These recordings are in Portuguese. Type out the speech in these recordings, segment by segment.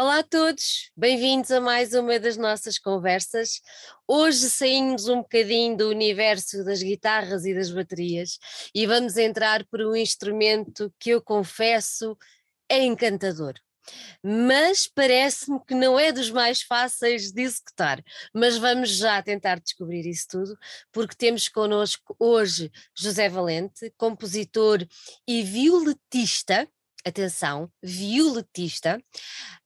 Olá a todos, bem-vindos a mais uma das nossas conversas. Hoje saímos um bocadinho do universo das guitarras e das baterias e vamos entrar por um instrumento que eu confesso é encantador. Mas parece-me que não é dos mais fáceis de executar. Mas vamos já tentar descobrir isso tudo, porque temos connosco hoje José Valente, compositor e violetista atenção, violetista,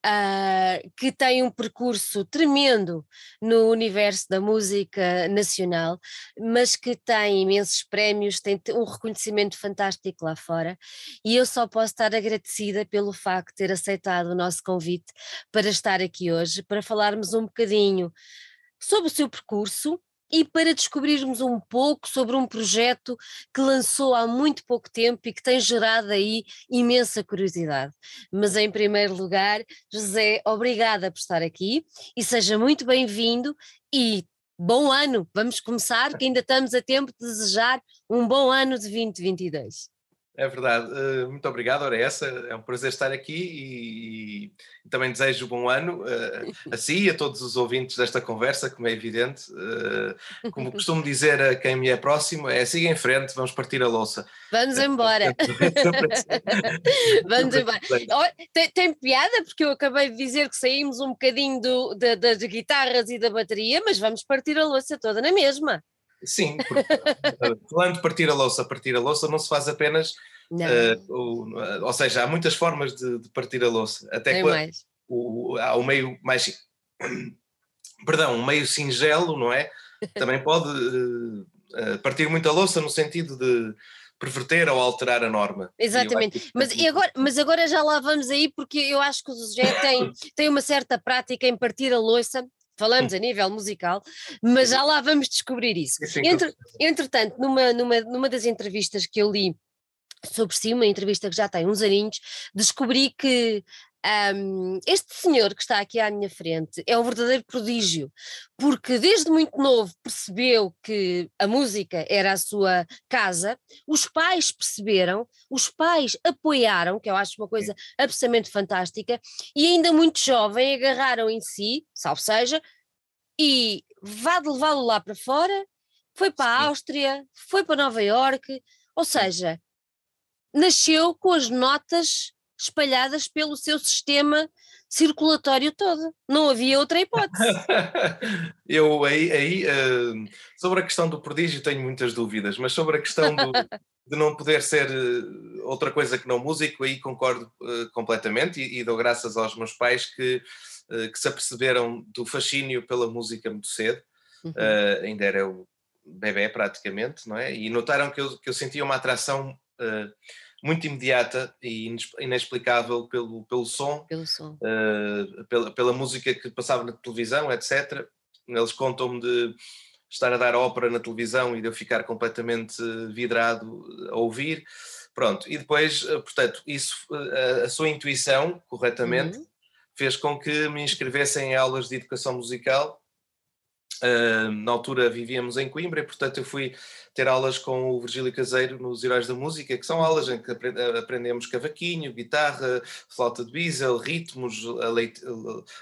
uh, que tem um percurso tremendo no universo da música nacional, mas que tem imensos prémios, tem um reconhecimento fantástico lá fora, e eu só posso estar agradecida pelo facto de ter aceitado o nosso convite para estar aqui hoje, para falarmos um bocadinho sobre o seu percurso, e para descobrirmos um pouco sobre um projeto que lançou há muito pouco tempo e que tem gerado aí imensa curiosidade. Mas em primeiro lugar, José, obrigada por estar aqui e seja muito bem-vindo e bom ano. Vamos começar, que ainda estamos a tempo de desejar um bom ano de 2022. É verdade, uh, muito obrigado, ora essa, é um prazer estar aqui e, e também desejo bom ano uh, a si e a todos os ouvintes desta conversa, como é evidente. Uh, como costumo dizer a quem me é próximo, é siga em frente, vamos partir a louça. Vamos embora. vamos embora. Tem, tem, piada, porque eu acabei de dizer que saímos um bocadinho do, da, das guitarras e da bateria, mas vamos partir a louça toda na mesma. Sim, porque, falando de partir a louça, partir a louça não se faz apenas. Uh, ou, ou, seja, há muitas formas de, de partir a louça. Até Tem mais. O, há o meio mais. Perdão, um meio singelo, não é? Também pode uh, partir muita louça no sentido de perverter ou alterar a norma. Exatamente, mas, agora, mas agora já lá vamos aí porque eu acho que o José tem, tem uma certa prática em partir a louça falamos a nível musical, mas já lá vamos descobrir isso. Entre, entretanto, numa, numa, numa das entrevistas que eu li sobre si, uma entrevista que já tem uns aninhos, descobri que um, este senhor que está aqui à minha frente é um verdadeiro prodígio, porque desde muito novo percebeu que a música era a sua casa, os pais perceberam, os pais apoiaram, que eu acho uma coisa absolutamente fantástica, e ainda muito jovem agarraram em si, salvo seja, e vá de levá-lo lá para fora, foi para a Áustria, foi para Nova Iorque, ou seja, nasceu com as notas espalhadas pelo seu sistema circulatório todo. Não havia outra hipótese. Eu aí, aí uh, sobre a questão do prodígio tenho muitas dúvidas, mas sobre a questão do, de não poder ser uh, outra coisa que não músico, aí concordo uh, completamente e, e, dou graças aos meus pais que, que se aperceberam do fascínio pela música muito cedo. Uhum. ainda era o bebê praticamente, não é? E notaram que eu, que eu sentia uma atração muito imediata e inexplicável pelo, pelo som, pelo som. Uh, pela, pela música que passava na televisão, etc. Eles contam-me de estar a dar ópera na televisão e de eu ficar completamente vidrado a ouvir. Pronto, e depois, eh, portanto, isso, a, a sua intuição, corretamente, uhum. fez com que me inscrevessem em aulas de educação musical. Uh, na altura vivíamos em Coimbra e, portanto, eu fui ter aulas com o Virgílio Caseiro nos Heróis da Música, que são aulas em que aprendemos cavaquinho, guitarra, flauta de bisel, ritmos, leit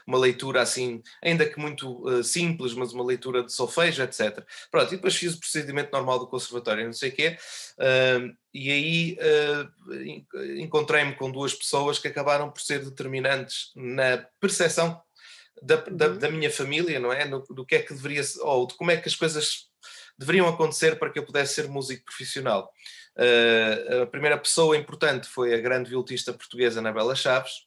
uma leitura assim, ainda que muito uh, simples, mas uma leitura de solfejo, etc. Pronto, e depois fiz o procedimento normal do conservatório, não sei o quê, uh, e aí encontrei-me com duas pessoas que acabaram por ser determinantes na percepção da, da, uhum. da, minha família, não é? No, do que é que deveria, ou de como é que as coisas deveriam acontecer para que eu pudesse ser músico profissional. Uh, a primeira pessoa importante foi a grande violista portuguesa Anabela Chaves,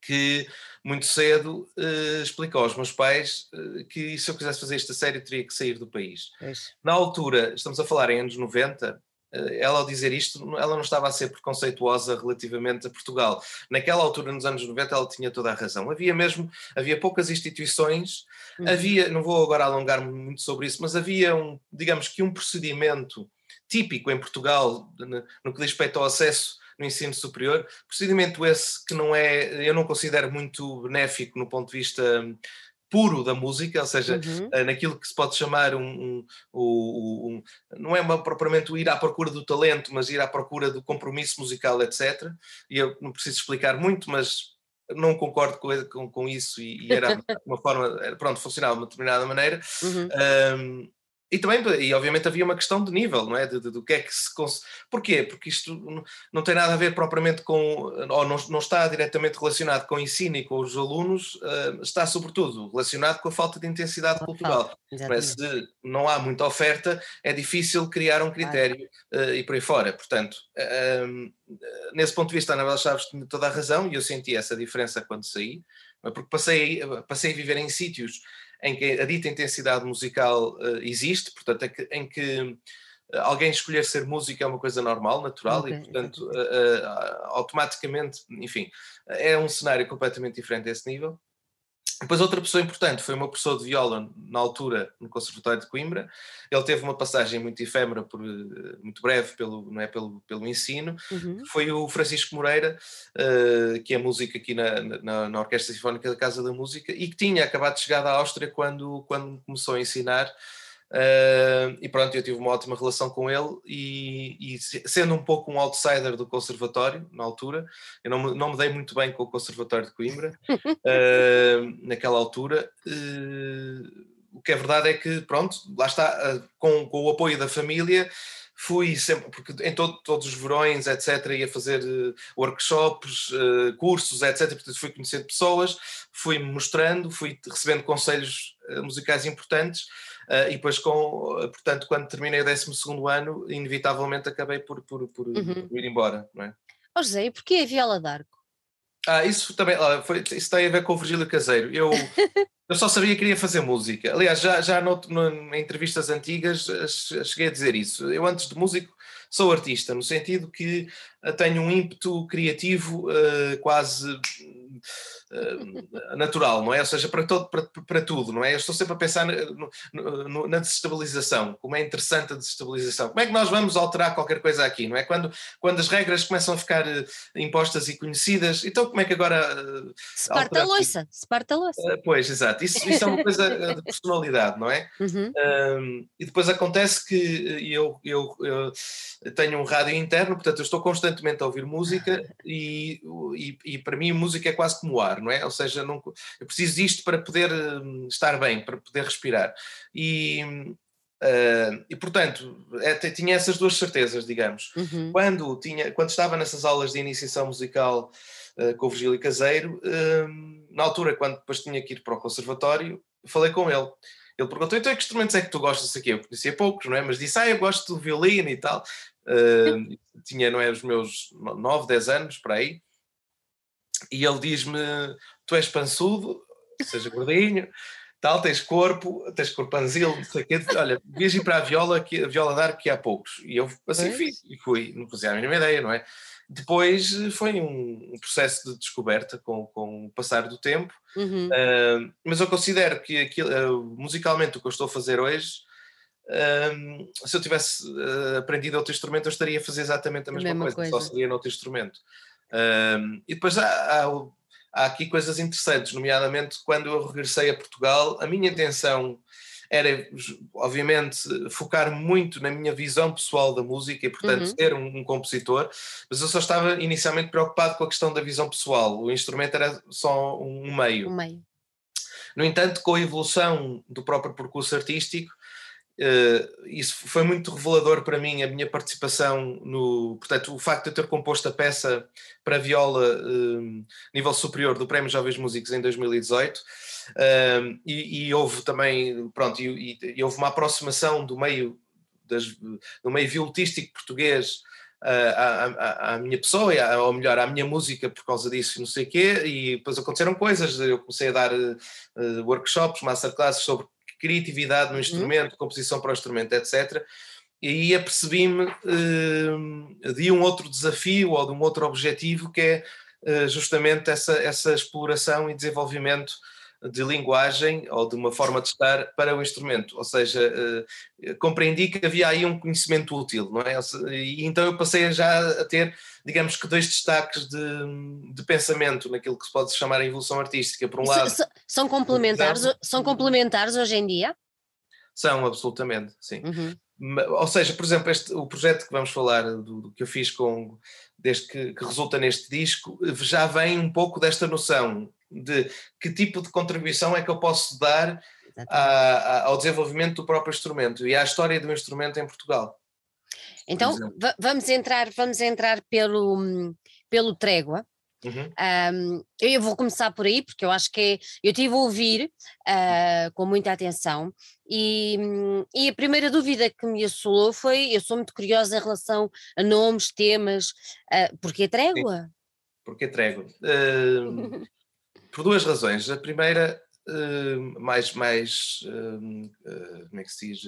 que muito cedo uh, explicou aos meus pais uh, que se eu quisesse fazer esta série teria que sair do país. É Na altura, estamos a falar em anos 90, ela ao dizer isto, ela não estava a ser preconceituosa relativamente a Portugal. Naquela altura, nos anos 90, ela tinha toda a razão. Havia mesmo, havia poucas instituições, uhum. havia, não vou agora alongar-me muito sobre isso, mas havia um, digamos que um procedimento típico em Portugal no, que diz respeito ao acesso no ensino superior, procedimento esse que não é, eu não considero muito benéfico no ponto de vista puro da música, ou seja, uhum. Eh, naquilo que se pode chamar um, um, um, um não é uma, propriamente ir à procura do talento, mas ir à procura do compromisso musical, etc. E eu não preciso explicar muito, mas não concordo com, com, com isso e, e, era uma forma, pronto, funcionava de uma determinada maneira. Uhum. E também, e obviamente havia uma questão de nível, não é? De, de, do que é que se. Cons... Porquê? Porque isto não tem nada a ver propriamente com. ou não, não está diretamente relacionado com o ensino e com os alunos, uh, está sobretudo relacionado com a falta de intensidade com cultural. Mas se não há muita oferta, é difícil criar um critério uh, e por aí fora. Portanto, uh, nesse ponto de vista, a Anabela Chaves tinha toda a razão e eu senti essa diferença quando saí, porque passei, passei a viver em sítios em que a dita intensidade musical uh, existe, portanto, é em que eh, alguém escolher ser músico é uma coisa normal, natural, okay. e portanto, uh, uh, automaticamente, enfim, é um cenário completamente diferente a esse nível. Depois outra pessoa importante foi uma professor de viola na altura no Conservatório de Coimbra. Ele teve uma passagem muito efêmera, por, eh, muito breve pelo, não é, pelo, pelo ensino. Uhum. Foi o Francisco Moreira, uh, que é músico aqui na, na, na, Orquestra Sinfónica da Casa da Música e que tinha acabado de chegar da Áustria quando, quando começou a ensinar Uh, e pronto, eu tive uma ótima relação com ele e, e, sendo um pouco um outsider do conservatório na altura, eu não me, não me dei muito bem com o conservatório de Coimbra uh, naquela altura. Uh, o que é verdade é que, pronto, lá está, com, com o apoio da família, fui sempre, porque em todo, todos os verões, etc., ia fazer workshops, cursos, etc., portanto fui conhecendo pessoas, fui mostrando, fui recebendo conselhos musicais importantes Uh, e depois, com, portanto, quando terminei o 12 ano, inevitavelmente acabei por, por, por, uhum. por ir embora. Não é? Oh José, e porquê a viola d'arco? Ah, isso também foi, isso tem a ver com o Virgílio Caseiro. Eu, eu só sabia que queria fazer música. Aliás, já, já no, no, em entrevistas antigas cheguei a dizer isso. Eu, antes de músico, sou artista, no sentido que tenho um ímpeto criativo uh, quase natural, não é? Ou seja, para, todo, para, para tudo, não é? Eu estou sempre a pensar no, no, na desestabilização, como é interessante a desestabilização. Como é que nós vamos alterar qualquer coisa aqui, não é? Quando, quando as regras começam a ficar uh, impostas e conhecidas, então como é que agora. Uh, se parte a loiça, se parte a loiça. Uh, pois, exato. Isso, isso é uma coisa de personalidade, não é? Uhum. e depois acontece que eu, eu, eu, tenho um rádio interno, portanto eu estou constantemente a ouvir música e, e, e para mim música é quase como ar, não é? Ou seja, não, eu preciso disto para poder hum, estar bem, para poder respirar. E, uh, e portanto, é, tinha essas duas certezas, digamos. Uhum. Quando, tinha, quando estava nessas aulas de iniciação musical uh, com o Virgílio Caseiro, uh, na altura, quando depois tinha que ir para o conservatório, falei com ele. Ele perguntou, então que instrumentos é que tu gostas aqui? Eu conhecia poucos, não é? Mas disse, ah, eu gosto do violino e tal. Tinha, não é, os meus 9, 10 anos, para aí e ele diz-me: Tu és pançudo, seja gordinho, tal, tens corpo, tens corpanzil, não sei o quê. Olha, devias ir para a viola, que, a viola dar que há poucos. E eu assim fiz, e fui, não fazia a mínima ideia, não é? Depois foi um, um processo de descoberta com, com o passar do tempo, uhum. uh, mas eu considero que aquilo, uh, musicalmente o que eu estou a fazer hoje. Uh, se eu tivesse aprendido outro instrumento, eu estaria a fazer exatamente a mesma, a mesma coisa, coisa, só seria noutro instrumento. Um, e depois há, há, há, aqui coisas interessantes, nomeadamente quando eu regressei a Portugal, a minha intenção era, obviamente, focar muito na minha visão pessoal da música e, portanto, uhum. ser um, um, compositor, mas eu só estava inicialmente preocupado com a questão da visão pessoal. O instrumento era só um meio. Um meio. No entanto, com a evolução do próprio percurso artístico, Uh, isso foi muito revelador para mim, a minha participação no. Portanto, o facto de eu ter composto a peça para viola uh, nível superior do Prémio Jovens Músicos em 2018, uh, e, e, houve também. Pronto, e, e, e, houve uma aproximação do meio, das, do meio violistístico português. À, à, à, minha pessoa, ou melhor, à minha música por causa disso, não sei o quê, e depois aconteceram coisas. Eu comecei a dar workshops, masterclasses sobre criatividade no uhum. instrumento, composição para o instrumento, etc. E aí apercebi-me uh, de um outro desafio ou de um outro objetivo que é uh, justamente essa, essa exploração e desenvolvimento de linguagem ou de uma forma de estar para o instrumento, ou seja, uh, compreendi que havia aí um conhecimento útil, não é? E então eu passei já a ter, digamos que, dois destaques de, de pensamento naquilo que se pode chamar a evolução artística. Por um lado, são, são complementares, são complementares hoje em dia? São, absolutamente, sim. Uhum. Ou seja, por exemplo, este, o projeto que vamos falar, do, do que eu fiz com desde que, que, resulta neste disco, já vem um pouco desta noção de que tipo de contribuição é que eu posso dar a, ao desenvolvimento do próprio instrumento e à história do instrumento em Portugal. Então vamos entrar, vamos entrar pelo, pelo Trégua. Uhum. Um, eu vou começar por aí, porque eu acho que é, eu tive a ouvir uh, com muita atenção e, e, a primeira dúvida que me assolou foi: eu sou muito curiosa em relação a nomes, temas, uh, porquê trégua? Sim. Porquê trégua? Uh, por duas razões. A primeira, uh, mais, mais como é que se diz?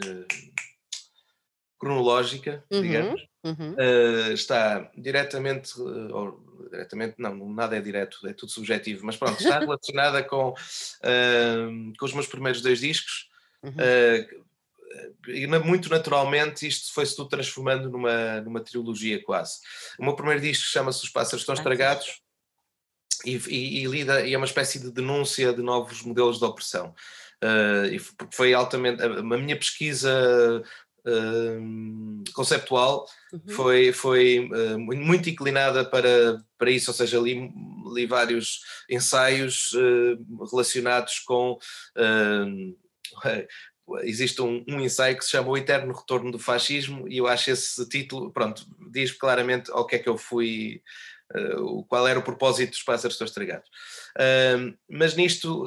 cronológica, uhum, digamos, uhum. Uh, está diretamente, ou diretamente, não, nada é direto, é tudo subjetivo, mas pronto, está relacionada com, com os meus primeiros dois discos. Uhum. Uh, e muito naturalmente isto foi-se tudo transformando numa, numa trilogia quase. O meu primeiro disco chama-se Os Pássaros Estão Estragados e, e, e, lida, e é uma espécie de denúncia de novos modelos de opressão. Uh, e foi altamente a, a minha pesquisa conceptual uhum. foi, foi uh, muito inclinada para, para isso, ou seja, li, li vários ensaios uh, relacionados com. existe um, um, ensaio que se chama O Eterno Retorno do Fascismo, e eu acho esse título, pronto, diz claramente ao que é que eu fui. Uh, qual era o propósito dos pássaros estão estragados. mas nisto,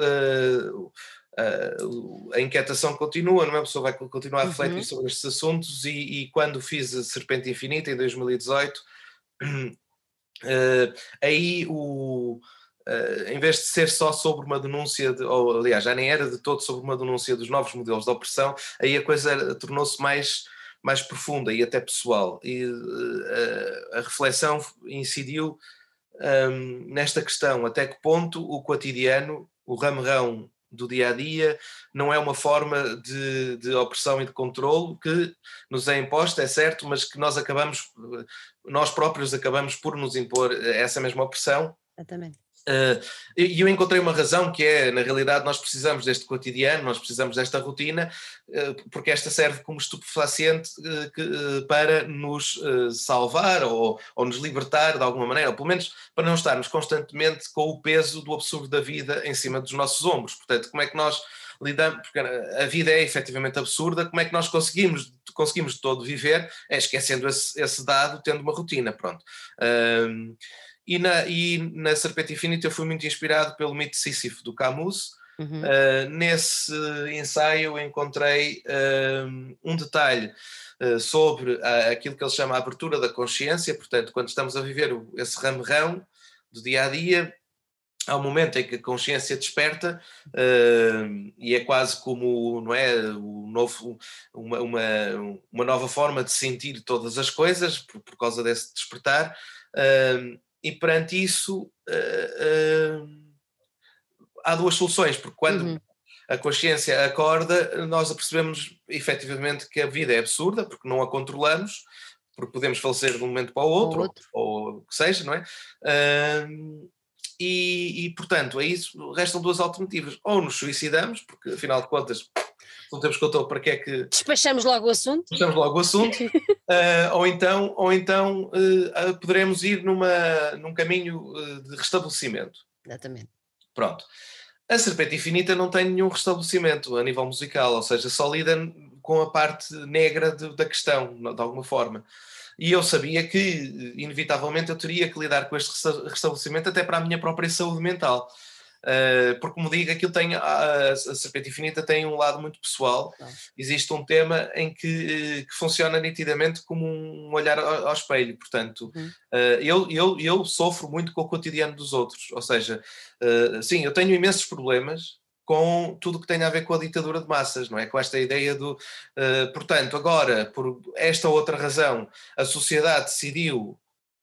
uh, a inquietação continua, não é? A pessoa vai continuar a refletir uhum. sobre estes assuntos e, e, quando fiz a Serpente Infinita em 2018, uh, aí o. Uh, em vez de ser só sobre uma denúncia, de, ou aliás, já nem era de todo sobre uma denúncia dos novos modelos de opressão, aí a coisa tornou-se mais, mais profunda e até pessoal. E uh, a reflexão incidiu um, nesta questão: até que ponto o cotidiano, o ramerão do dia a dia, não é uma forma de, de opressão e de controle que nos é imposta, é certo, mas que nós acabamos, nós próprios acabamos por nos impor essa mesma opressão. Exatamente. Uh, e eu encontrei uma razão que é, na realidade, nós precisamos deste cotidiano, nós precisamos desta rotina, uh, porque esta serve como estupefaciente uh, que, para nos salvar ou, ou nos libertar de alguma maneira, ou pelo menos para não estarmos constantemente com o peso do absurdo da vida em cima dos nossos ombros. Portanto, como é que nós lidamos, porque a vida é efetivamente absurda, como é que nós conseguimos, conseguimos de todo viver? É esquecendo esse, esse dado, tendo uma rotina, pronto. Uh, e na, e na Serpente Infinita eu fui muito inspirado pelo mito de Sísifo do Camus. Uhum. Uh, nesse ensaio eu encontrei uh, um detalhe uh, sobre aquilo que ele chama a abertura da consciência, portanto, quando estamos a viver o, esse ramerrão do dia a dia, há um momento em que a consciência desperta uh, e é quase como não é o novo uma, uma, uma nova forma de sentir todas as coisas por, por causa desse despertar uh, e perante isso uh, uh, há duas soluções, porque quando uhum. a consciência acorda, nós apercebemos efetivamente que a vida é absurda, porque não a controlamos, porque podemos falecer de um momento para o outro, ou, outro. ou o que seja, não é? Uh, e, e, portanto, é isso, restam duas alternativas. Ou nos suicidamos, porque afinal de contas não temos controle para que é que. Despachamos logo o assunto. Despachamos logo o assunto. uh, ou então, ou então uh, poderemos ir numa, num caminho uh, de restabelecimento. Exatamente. Pronto. A Serpente Infinita não tem nenhum restabelecimento a nível musical, ou seja, só lida com a parte negra de, da questão, de alguma forma. E eu sabia que, inevitavelmente, eu teria que lidar com este restabelecimento até para a minha própria saúde mental. Uh, porque, como digo, aquilo tem, a, a Serpente Infinita tem um lado muito pessoal. Existe um tema em que, que, funciona nitidamente como um olhar ao, ao espelho. Portanto, uh, eu, eu, eu sofro muito com o cotidiano dos outros. Ou seja, uh, sim, eu tenho imensos problemas com tudo que tem a ver com a ditadura de massas, não é? Com esta ideia do. portanto, agora, por esta outra razão, a sociedade decidiu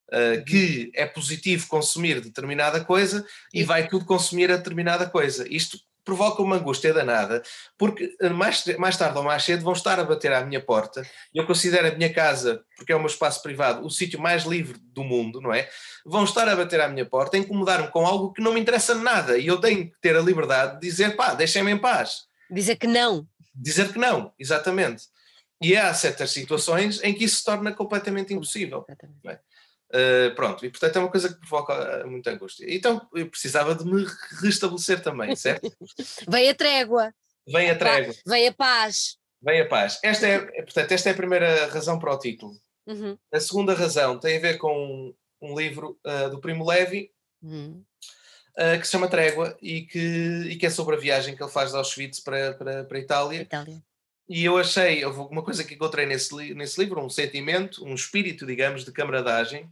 Uh, que é positivo consumir determinada coisa e vai tudo consumir a determinada coisa. Isto provoca uma angústia danada, porque eh, mais, mais tarde ou mais cedo vão estar a bater à minha porta. Eu considero a minha casa, porque é o meu espaço privado, o sítio mais livre do mundo, não é? Vão estar a bater à minha porta, incomodar-me com algo que não me interessa nada e eu tenho que ter a liberdade de dizer, pá, deixem-me em paz. Dizer que não. Dizer que não, exatamente. E há certas situações em que isso se torna completamente impossível. É? Uh, pronto, e portanto é uma coisa que provoca muita angústia. Então eu precisava de me restabelecer também, certo? Vem a trégua. Vem a trégua. Vem a paz. Vem a paz. Esta é, portanto, esta é a primeira razão para o título. Uhum. A segunda razão tem a ver com um, um livro uh, do Primo Levi, uhum. uh, que se chama Trégua e que, e que é sobre a viagem que ele faz de Auschwitz para, para, para a Itália. Itália. E eu achei, houve uma coisa que encontrei nesse, nesse livro, um sentimento, um espírito, digamos, de camaradagem,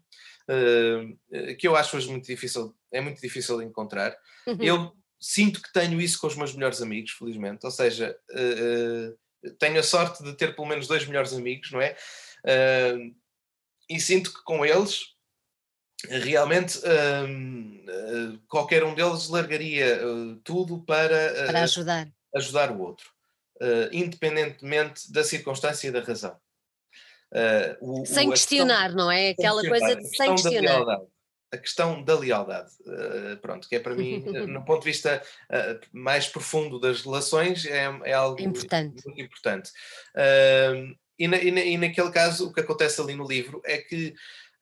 que eu acho hoje muito difícil, é muito difícil de encontrar. Uhum. Eu sinto que tenho isso com os meus melhores amigos, felizmente, ou seja, uh, tenho a sorte de ter pelo menos dois melhores amigos, não é? e sinto que com eles realmente qualquer um deles largaria tudo para, para ajudar. ajudar o outro independentemente da circunstância e da razão. Uh, o, sem o, questionar, questão, não é? Aquela coisa de sem questionar. A questão da lealdade, uh, pronto, que é para mim, no ponto de vista mais profundo das relações, é, é algo importante. muito importante. E, na, e, na, e, naquele caso, o que acontece ali no livro é que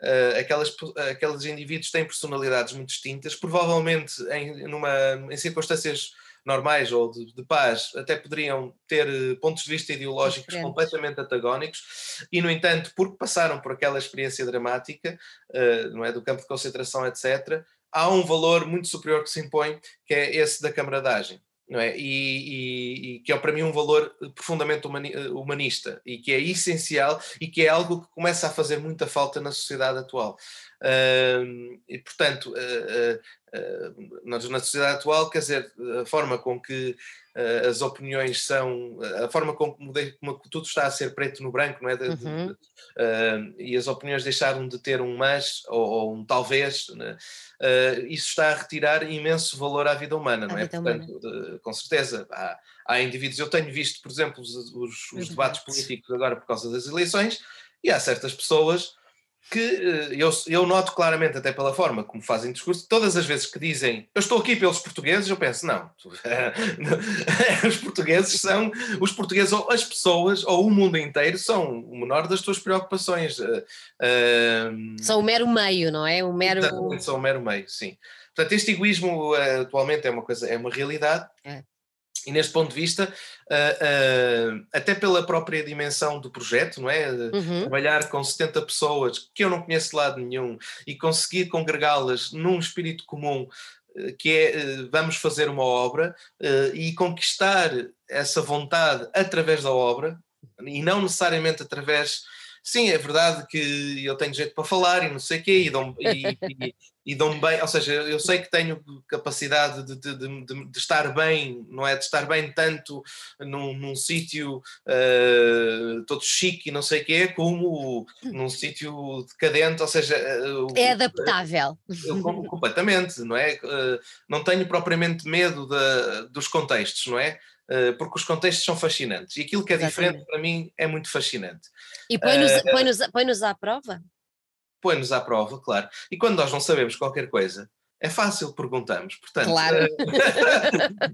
Uh, aquelas, aqueles indivíduos têm personalidades muito distintas, provavelmente em, numa, em circunstâncias normais ou de, de, paz até poderiam ter eh, pontos de vista ideológicos Diferentes. completamente antagónicos e, no entanto, porque passaram por aquela experiência dramática, uh, não é, do campo de concentração, etc., há um valor muito superior que se impõe, que é esse da camaradagem. Não é? E, e, e, que é para mim um valor profundamente eh, humanista e que é essencial e que é algo que começa a fazer muita falta na sociedade atual. Uh, e portanto, uh, uh, na sociedade atual, quer dizer, a forma com que as opiniões são, a forma como, como, tudo está a ser preto no branco, não é? De, uhum. de, e as opiniões deixaram de ter um mas ou, ou um talvez, né? isso está a retirar imenso valor à vida humana, não é? Portanto, humana. com certeza, há, há, indivíduos, eu tenho visto, por exemplo, os, os, os debates políticos agora por causa das eleições, e há certas pessoas que eh, eu, eu noto claramente, até pela forma como fazem discurso, todas as vezes que dizem eu estou aqui pelos portugueses, eu penso, não, os portugueses são, os portugueses ou as pessoas ou o mundo inteiro são o menor das tuas preocupações. Uh, são o mero meio, não é? O mero... São o mero meio, sim. Portanto, este egoísmo atualmente é uma coisa, é uma realidade. É. E neste ponto de vista, uh, uh, até pela própria dimensão do projeto, não é? Uhum. Trabalhar com 70 pessoas que eu não conheço de lado nenhum e conseguir congregá-las num espírito comum, uh, que é vamos fazer uma obra e conquistar essa vontade através da obra e não necessariamente através sim, é verdade que eu tenho jeito para falar e não sei o quê, e dão, e, e, dão bem, ou seja, eu sei que tenho capacidade de, de, de, de estar bem, não é? De estar bem tanto num, num sítio uh, todo chique e não sei o quê, como num sítio decadente, ou seja... Uh, é adaptável. Eu, completamente, não é? Uh, não tenho propriamente medo dos contextos, não é? Eh, porque os contextos são fascinantes e aquilo que é Exatamente. diferente para mim é muito fascinante. E põe-nos uh, põe -nos, põe -nos à prova? Põe-nos à prova, claro. E quando nós não sabemos qualquer coisa, é fácil, perguntamos. Portanto, claro.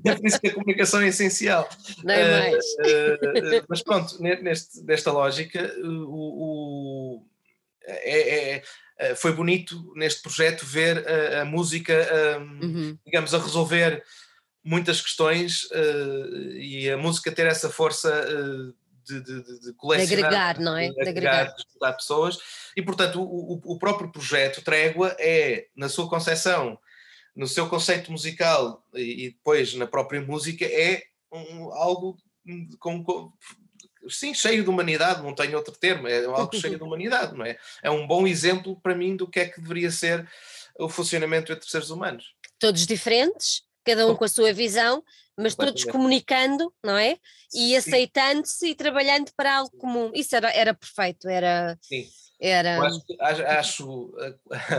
é por isso que a comunicação é essencial. Não é mais. Uh, mas pronto, neste, nesta lógica, o, o é, é, foi bonito neste projeto ver a, a música, um, uhum. digamos, a resolver muitas questões uh, e a música ter essa força uh, de, de, de colecionar, de agregar, não é? De agregar, de estudar pessoas e portanto o, o, próprio projeto Trégua é, na sua concepção, no seu conceito musical e, e depois na própria música é um, algo com, com sim, cheio de humanidade, não tenho outro termo, é algo cheio de humanidade, não é? É um bom exemplo para mim do que é que deveria ser o funcionamento entre seres humanos. Todos diferentes, cada um com a sua visão, mas todos comunicando, não é? E aceitando-se e trabalhando para algo comum. Isso era, era perfeito, era. Sim. Era... Acho, acho,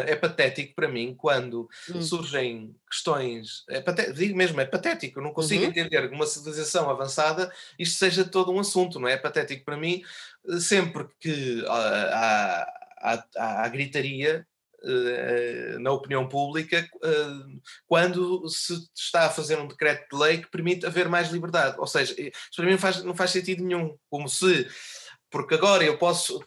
é patético para mim quando hum. surgem questões, é patético, digo mesmo, é patético, eu não consigo uhum. entender que uma civilização avançada isto seja todo um assunto, não é? É patético para mim sempre que há, há, há, há gritaria eh, na opinião pública eh, quando se está a fazer um decreto de lei que permite haver mais liberdade. Ou seja, isso para mim não faz, não faz sentido nenhum. Como se, porque agora eu posso,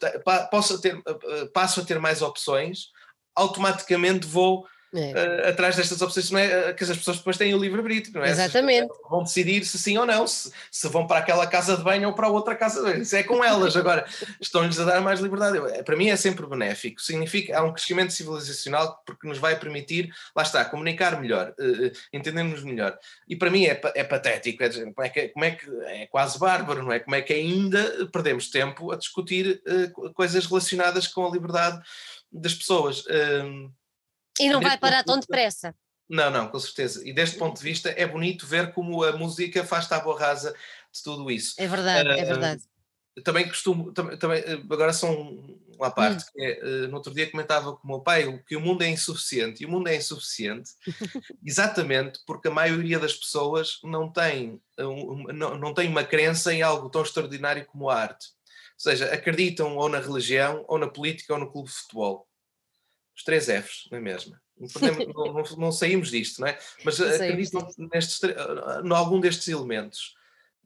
posso ter, eh, passo a ter mais opções, automaticamente vou é. uh, atrás destas opções, não é? Uh, que as pessoas depois têm o livre-arbítrio, não é? Exatamente. Vão decidir se sim ou não, se, se vão para aquela casa de banho ou para outra casa de banho. Isso é com elas. Agora, estão-lhes a dar mais liberdade. Para mim é sempre benéfico. Significa, há um crescimento civilizacional porque nos vai permitir, lá está, comunicar melhor, uh, entendermos melhor. E para mim é, é patético, é como é, que, como é que é quase bárbaro, não é? Como é que ainda perdemos tempo a discutir coisas relacionadas com a liberdade das pessoas. Uh, e não vai parar tão depressa. Não, não, com certeza. E deste ponto de vista é bonito ver como a música faz tábua rasa de tudo isso. É verdade, uh, é verdade. Também costumo, também, também agora são uma parte, hum. que é, uh, no outro dia comentava com o meu pai que o mundo é insuficiente, e o mundo é insuficiente exatamente porque a maioria das pessoas não tem, um, não, não tem uma crença em algo tão extraordinário como a arte. Ou seja, acreditam ou na religião, ou na política, ou no clube de futebol os três Fs, não é mesmo? Não, não, não, saímos disto, não é? Mas acreditam nestes, em algum destes elementos,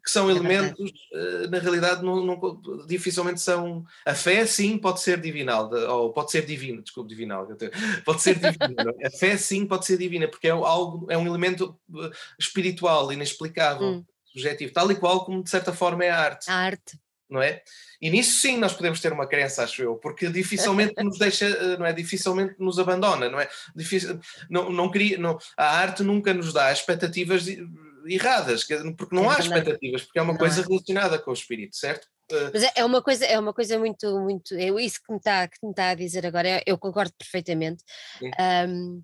que são é elementos, é na realidade, não, não, dificilmente são. A fé, sim, pode ser divinal, ou pode ser divina, desculpe, divinal, pode ser divina. É? a fé, sim, pode ser divina, porque é, algo, é um elemento eh, espiritual, inexplicável, hum. subjetivo, tal e qual como, de certa forma, é a arte. A arte não é? E nisso sim nós podemos ter uma crença, acho eu, porque dificilmente nos deixa, eh, não é? Dificilmente nos abandona, não é? Difícil, não, não queria, não, a arte nunca nos dá expectativas erradas, porque não é há expectativas, porque é uma não coisa é. relacionada com o espírito, certo? Eh, Mas é, é uma coisa, é uma coisa muito, muito, é isso que me está, que me está a dizer agora, eu concordo perfeitamente. Um,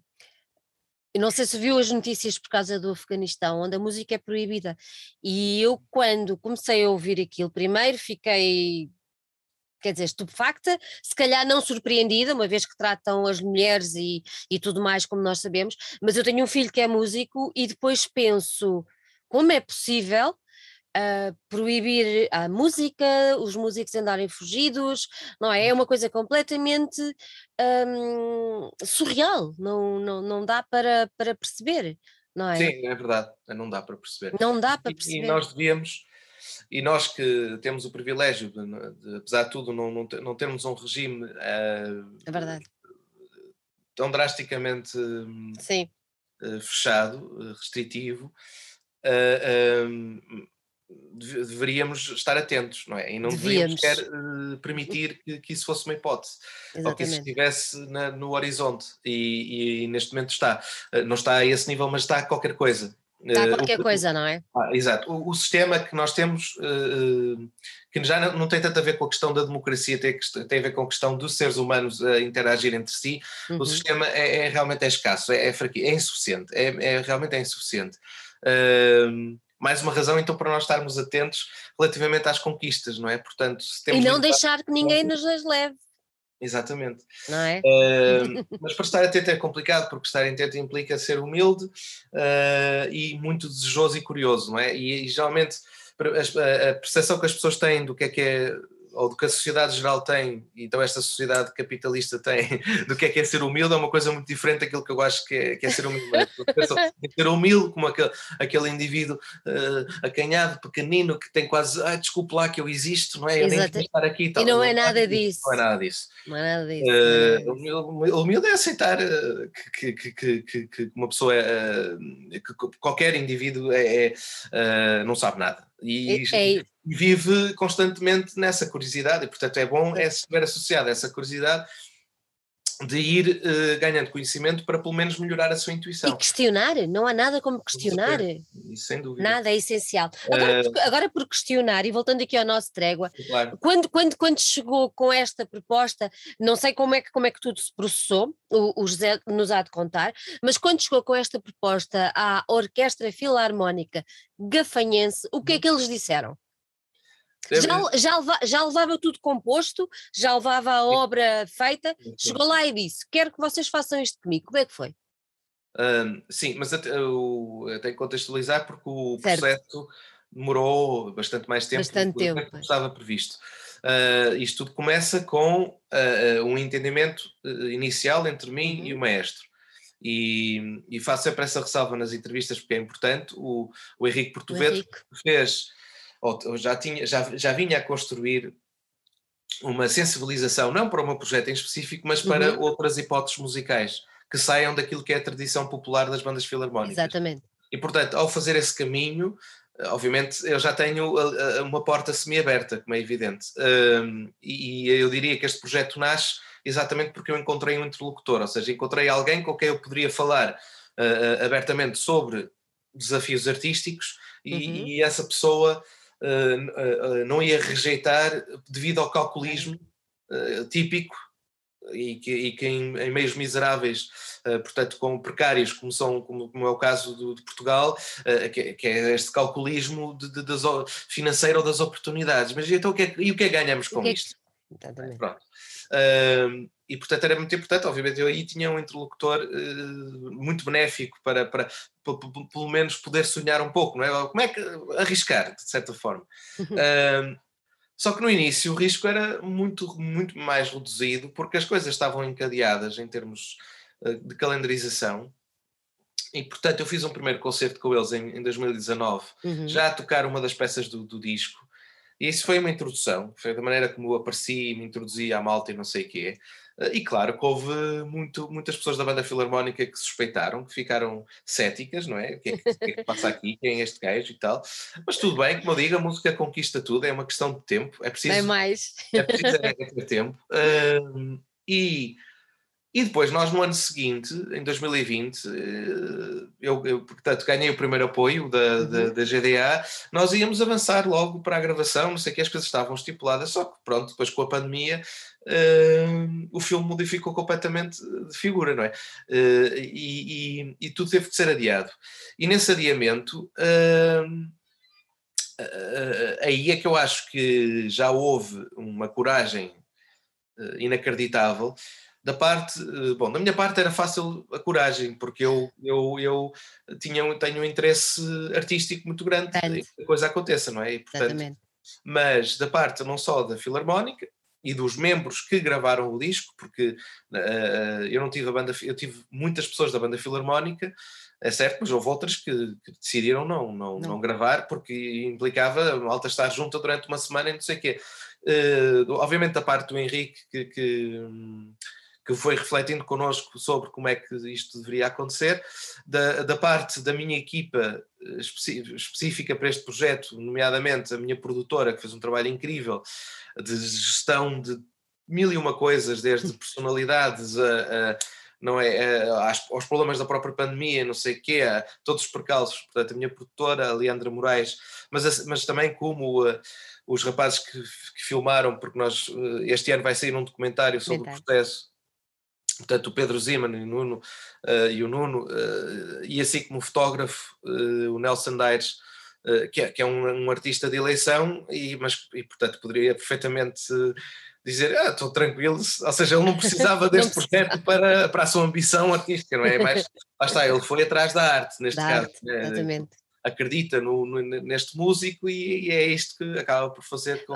eu não sei se viu as notícias por causa do Afeganistão, onde a música é proibida. E eu, quando comecei a ouvir aquilo, primeiro fiquei, quer dizer, estupefacta, se calhar não surpreendida, uma vez que tratam as mulheres e, e tudo mais, como nós sabemos, mas eu tenho um filho que é músico e depois penso como é possível uh, proibir a música, os músicos andarem fugidos, não é? É uma coisa completamente um, surreal, não, não, não dá para, para perceber, não é? Sim, é verdade, não dá para perceber. Não dá para perceber. E, e nós devíamos, e nós que temos o privilégio de, de apesar de tudo, não, não, não termos um regime uh, é verdade. tão drasticamente Sim. Uh, fechado, restritivo, uh, deveríamos estar atentos, não é? E não deveríamos, deveríamos quer uh, permitir que, que, isso fosse uma hipótese, Exatamente. ou que isso estivesse na, no horizonte, e, e, neste momento está. Uh, não está a esse nível, mas está a qualquer coisa. Está a eh, qualquer uh, coisa, não é? Ah, exato. O, o, sistema que nós temos, que já não, não, tem tanto a ver com a questão da democracia, tem, tem, a ver com a questão dos seres humanos a interagir entre si, uhum. o sistema é, é, realmente é escasso, é, é, é insuficiente, é, é, realmente é insuficiente. Uh, mais uma razão então para nós estarmos atentos relativamente às conquistas, não é? Portanto, e não deixar que ninguém nos as leve. Exatamente. Não é? Uh, mas para estar atento é complicado, porque estar atento implica ser humilde uh, e muito desejoso e curioso, não é? E, e geralmente a, a percepção que as pessoas têm do que é que é ou do que a sociedade geral tem, então esta sociedade capitalista tem, do que é que é ser humilde, é uma coisa muito diferente daquilo que eu acho que é, que é ser humilde. É ser humilde como aquele, aquele indivíduo uh, acanhado, pequenino, que tem quase, ah, desculpe lá que eu existo, não é? Eu Exato. nem estar aqui. Tal. E não, é nada disso. Não é nada disso. Não é nada disso. Uh, humilde é aceitar uh, que, que, que, que, uma pessoa, uh, que qualquer indivíduo é, é não sabe nada. E, é, vive constantemente nessa curiosidade, e portanto é bom é estiver associado a essa curiosidade de ir uh, ganhando conhecimento para pelo menos melhorar a sua intuição. E questionar, não há nada como questionar. Isso, sem dúvida. Nada é essencial. Agora, uh, por, agora por questionar, e voltando aqui ao nosso trégua, claro. quando, quando, quando chegou com esta proposta, não sei como é que, como é que tudo se processou, o, o José nos há de contar, mas quando chegou com esta proposta à Orquestra Filarmónica Gafanhense, o que é que eles disseram? Já, já, leva, já, levava tudo composto, já levava a obra feita, chegou lá e disse: Quero que vocês façam isto comigo. Como é que foi? Um, sim, mas até, eu, tenho que contextualizar porque o certo. processo demorou bastante mais tempo bastante do que estava previsto. Uh, isto tudo começa com uh, um entendimento inicial entre mim uhum. e o maestro. E, e, faço sempre essa ressalva nas entrevistas porque é importante. O, o Henrique Português fez ou, já, tinha, já, já vinha a construir uma sensibilização, não para o meu projeto em específico, mas para uhum. outras hipóteses musicais que saiam daquilo que é a tradição popular das bandas filarmónicas. Exatamente. E portanto, ao fazer esse caminho, obviamente eu já tenho uma porta semi-aberta, como é evidente. E eu diria que este projeto nasce exatamente porque eu encontrei um interlocutor, ou seja, encontrei alguém com quem eu poderia falar abertamente sobre desafios artísticos e, uhum. e essa pessoa não ia rejeitar devido ao calculismo típico e que, e que em, em, meios miseráveis, uh, portanto, com precários, como, são, como, como é o caso do, de Portugal, uh, que, que, é este calculismo de, de, das, financeiro ou das oportunidades. Mas então, o que é, e o que é que ganhamos com é isto? Exatamente. Pronto. Uh, e portanto era muito importante, obviamente eu aí tinha um interlocutor muito benéfico para, para, pelo menos poder sonhar um pouco, não é? Como é que arriscar, de certa forma. Uhum. Só que no início o risco era muito, muito mais reduzido porque as coisas estavam encadeadas em termos uh, de calendarização. E portanto eu fiz um primeiro concerto com eles em, em 2019, uhum. já a tocar uma das peças do, do, disco. E isso foi uma introdução, foi da maneira como eu apareci, me introduzi à malta e não sei o quê. E claro que houve muito, muitas pessoas da banda filarmónica que suspeitaram, que ficaram céticas, não é? O que é que, que, é que passa aqui? Quem é este gajo e tal? Mas tudo bem, como eu digo, a música conquista tudo, é uma questão de tempo. É preciso. É mais. É preciso é ter tempo. e e depois, nós no ano seguinte, em 2020, eh, eu, eu portanto, ganhei o primeiro apoio da, uhum. da, da, GDA, nós íamos avançar logo para a gravação, não sei que, as coisas estavam estipuladas, só que pronto, depois com a pandemia uh, o filme modificou completamente de figura, não é? Uh, e, e, e, tudo teve que ser adiado. E nesse adiamento, uh, aí é que eu acho que já houve uma coragem inacreditável da parte, bom, da minha parte era fácil a coragem, porque eu, eu, eu tinha, tenho um interesse artístico muito grande em que a coisa aconteça, não é? E, portanto, Exatamente. Mas da parte não só da Filarmónica e dos membros que gravaram o disco, porque uh, eu não tive a banda, eu tive muitas pessoas da banda Filarmónica, é certo, mas houve outras que, que decidiram não, não, não, não. gravar, porque implicava a malta estar junta durante uma semana e não sei o quê. Uh, obviamente da parte do Henrique que, que que foi refletindo connosco sobre como é que isto deveria acontecer. Da, da parte da minha equipa eh, específica para este projeto, nomeadamente a minha produtora, que fez um trabalho incrível de gestão de mil e uma coisas, desde personalidades a, a não é, aos problemas da própria pandemia, não sei o quê, a todos os percalços, portanto a minha produtora, a Leandra Moraes, mas, mas também como uh, os rapazes que, que, filmaram, porque nós, uh, este ano vai sair um documentário sobre o processo portanto o Pedro Ziman e o Nuno, uh, e, o Nuno uh, e assim como o fotógrafo, uh, o Nelson Daires, que é, que, é, um, um, artista de eleição, e, mas, e portanto poderia perfeitamente dizer, ah, estou tranquilo, ou seja, ele não precisava deste projeto para, para a sua ambição artística, não é? Mas lá está, ele foi atrás da arte, neste da caso. Arte, né? Exatamente acredita no, no, neste músico e, e, é isto que acaba por fazer com.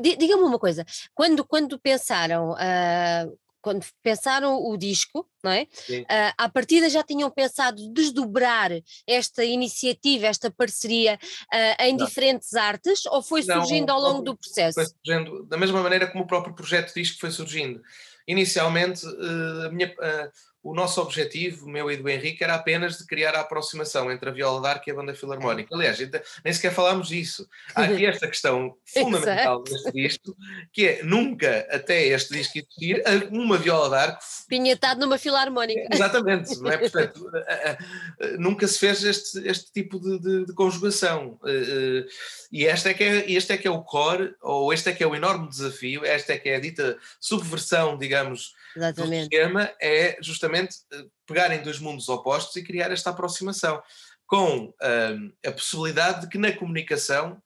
Diga-me uma coisa, quando, quando pensaram uh, quando pensaram o disco, não é? Uh, à partida já tinham pensado desdobrar esta iniciativa, esta parceria uh, em não. diferentes artes ou foi surgindo não, ao longo do processo? Foi surgindo da mesma maneira como o próprio projeto disco foi surgindo. Inicialmente, uh, a minha o nosso objetivo, meu e do Henrique, era apenas de criar a aproximação entre a viola d'arco e a banda filarmónica. Aliás, nem sequer falámos disso. Há aqui esta questão fundamental deste disco, que é nunca, até este disco existir, uma viola d'arco... Pinhetado numa filarmónica. Exatamente, não é? Portanto, nunca se fez este, este tipo de, de, de conjugação. Eh, eh, e este é, que é, este é que é o core, ou este é que é o enorme desafio, esta é que é a dita subversão, digamos, Exatamente. do esquema é justamente eh, pegarem dois mundos opostos e criar esta aproximação, com um, a possibilidade de que na comunicação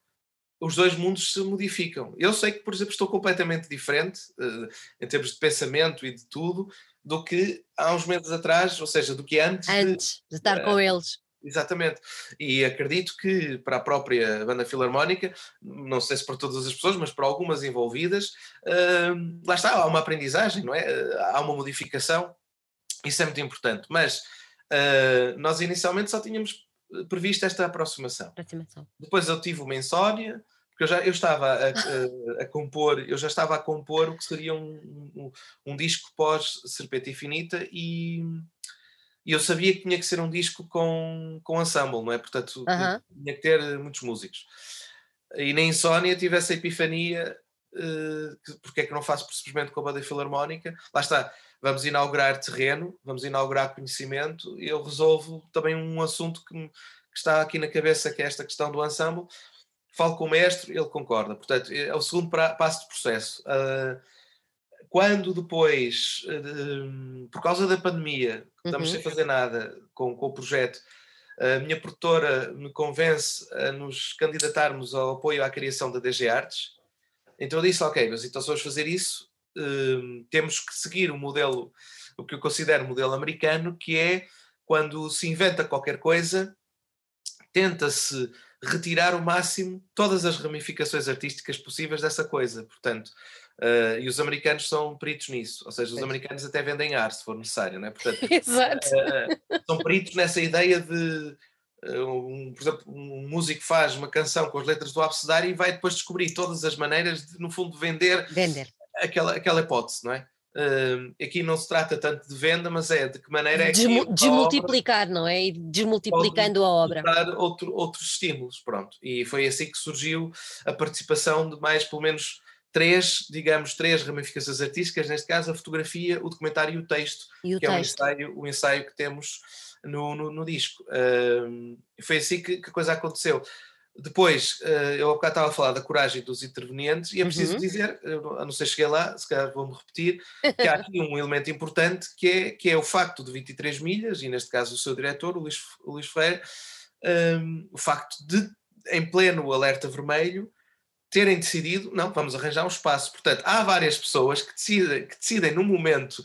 os dois mundos se modificam. Eu sei que, por exemplo, estou completamente diferente uh, em termos de pensamento e de tudo do que há uns meses atrás, ou seja, do que antes, antes de, de estar uh, com eles. Exatamente. E acredito que para a própria banda filarmónica, não sei se para todas as pessoas, mas para algumas envolvidas, uh, lá está, há uma aprendizagem, não é? Há uma modificação, isso é muito importante. Mas uh, nós inicialmente só tínhamos previsto esta aproximação. aproximação. Depois eu tive uma insónia, porque eu já eu estava a, a, a, compor, eu já estava a compor o que seria um, um, um disco pós Serpente Infinita e, e, eu sabia que tinha que ser um disco com, com ensemble, não é? Portanto, uh -huh. tinha que ter muitos músicos. E na Insónia tive essa epifania, uh, porque é que não faço simplesmente com a banda filarmónica? Lá está, vamos inaugurar terreno, vamos inaugurar conhecimento, e eu resolvo também um assunto que, que está aqui na cabeça, que é esta questão do ensemble, falo com o mestre, ele concorda. Portanto, é o segundo passo de processo. Uh, quando depois, uh, por causa da pandemia, estamos uhum. sem fazer nada com, com, o projeto, a minha produtora me convence a nos candidatarmos ao apoio à criação da DG Artes. Então eu disse, ok, mas então se vamos fazer isso, uh, temos que seguir o modelo, o que eu considero modelo americano, que é quando se inventa qualquer coisa, tenta-se retirar o máximo todas as ramificações artísticas possíveis dessa coisa. Portanto, uh, e os americanos são peritos nisso, ou seja, os americanos até vendem ar se for necessário, não é? Portanto, Exato. Uh, são peritos nessa ideia de. Um, por exemplo, um músico faz uma canção com as letras do abecedário e vai depois descobrir todas as maneiras de, no fundo, vender, vender. Aquela, aquela hipótese, não é? Uh, aqui não se trata tanto de venda, mas é de que maneira é que. Desmu desmultiplicar, não é? E desmultiplicando a obra. Outro, outros estímulos, pronto. E foi assim que surgiu a participação de mais, pelo menos, três, digamos, três ramificações artísticas, neste caso a fotografia, o documentário e o texto, e o que texto. é o ensaio, o ensaio que temos no, no, no disco. Uh, foi assim que, que a coisa aconteceu. Depois, eh, eu há bocado estava a falar da coragem dos intervenientes e é preciso uhum. dizer, eu não sei cheguei lá, se calhar vou-me repetir, que há aqui um elemento importante que é, que é o facto de 23 milhas, e neste caso o seu diretor, o Luís, o Luís Freire, um, o facto de, em pleno alerta vermelho, terem decidido, não, vamos arranjar um espaço. Portanto, há várias pessoas que decidem, que decidem num momento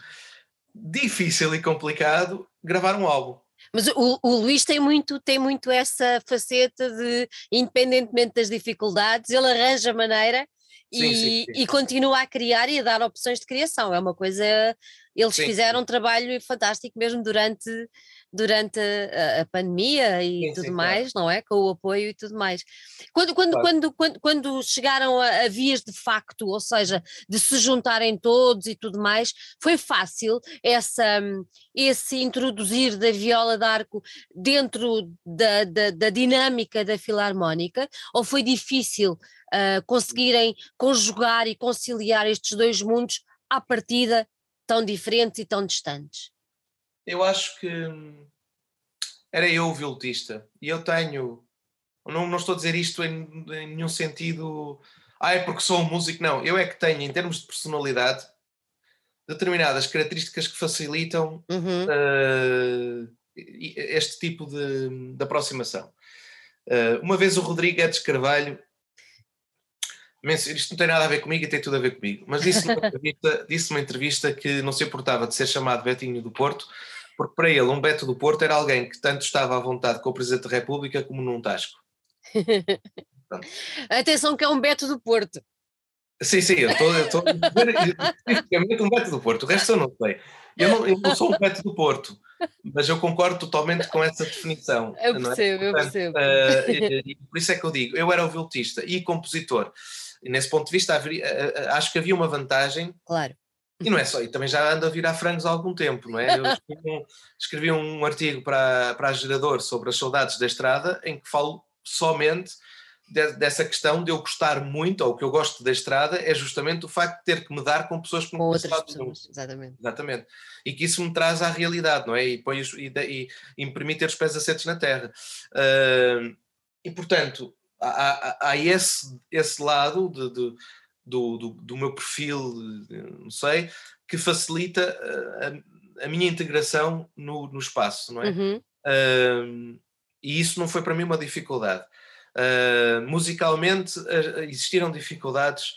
difícil e complicado, gravar um álbum. Mas o, o, Luís tem muito, tem muito essa faceta de, independentemente das dificuldades, ele arranja maneira e, sim, sim, sim. e, continua a criar e a dar opções de criação. É uma coisa. Eles fizeram um trabalho fantástico mesmo durante durante a, a pandemia e sim, tudo sim, mais, claro. não é? Com o apoio e tudo mais. Quando, quando, claro. quando, quando, quando chegaram a, a, vias de facto, ou seja, de se juntarem todos e tudo mais, foi fácil essa, esse introduzir da viola d'arco dentro da, da, da, dinâmica da filarmónica, ou foi difícil uh, conseguirem conjugar e conciliar estes dois mundos à partida tão diferentes e tão distantes? Eu acho que era eu o violutista. E eu tenho. Não, não estou a dizer isto em, em nenhum sentido. Ah, é porque sou um músico. Não, eu é que tenho, em termos de personalidade, determinadas características que facilitam uhum. uh, este tipo de, de aproximação. Uh, uma vez o Rodrigo Edes Carvalho isto não tem nada a ver comigo e tem tudo a ver comigo, mas disse numa entrevista, disse numa entrevista que não se importava de ser chamado Betinho do Porto, porque para ele um Beto do Porto era alguém que tanto estava à vontade com o Presidente da República como num tasco. Atenção que é um Beto do Porto. Sim, sim, eu estou especificamente um Beto do Porto, o resto eu não sei. Eu não, eu não sou um Beto do Porto, mas eu concordo totalmente com essa definição. Eu percebo, é? Portanto, eu percebo. Uh, por isso é que eu digo, eu era o violtista e compositor. E nesse ponto de vista, haveria, acho que havia uma vantagem. Claro. E não é só, e também já ando a virar frangos há algum tempo, não é? Eu escrevi um, escrevi um artigo para, para a Gerador sobre as saudades da estrada, em que falo somente de, dessa questão de eu gostar muito, ou o que eu gosto da estrada, é justamente o facto de ter que me dar com pessoas que não outras pessoas, exatamente. exatamente. E que isso me traz à realidade, não é? E, põe, e, e, e me permite ter os pés assentos na terra. Uh, e portanto, há, há, há esse, esse lado de, de do, do, do, meu perfil, não sei, que facilita a, a minha integração no, no, espaço, não é? Uhum. Uh, e isso não foi para mim uma dificuldade. Uh, musicalmente uh, existiram dificuldades,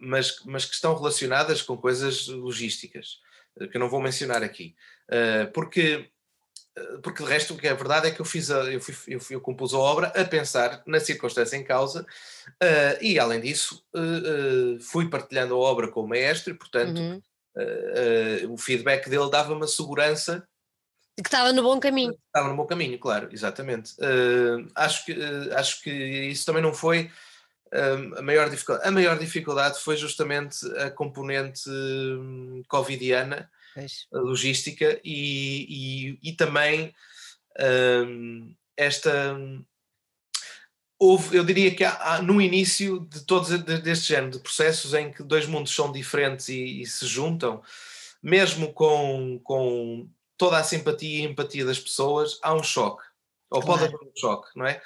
mas, mas que estão relacionadas com coisas logísticas, que eu não vou mencionar aqui. porque porque de resto o que é verdade é que eu fiz a, eu, fui, eu, fui, eu compus a obra a pensar na circunstância em causa uh, e além disso uh, uh, fui partilhando a obra com o maestro e portanto uhum. o feedback dele dava-me a segurança que estava no bom caminho. Estava no bom caminho, claro, exatamente. acho, que, acho que isso também não foi a maior dificuldade, a maior dificuldade foi justamente a componente hum, covidiana, a logística e, e, e também um, esta houve, eu diria que há, há, no início de todos deste género de processos em que dois mundos são diferentes e, e se juntam, mesmo com, com toda a simpatia e empatia das pessoas, há um choque. Ou claro. pode haver um choque, não é?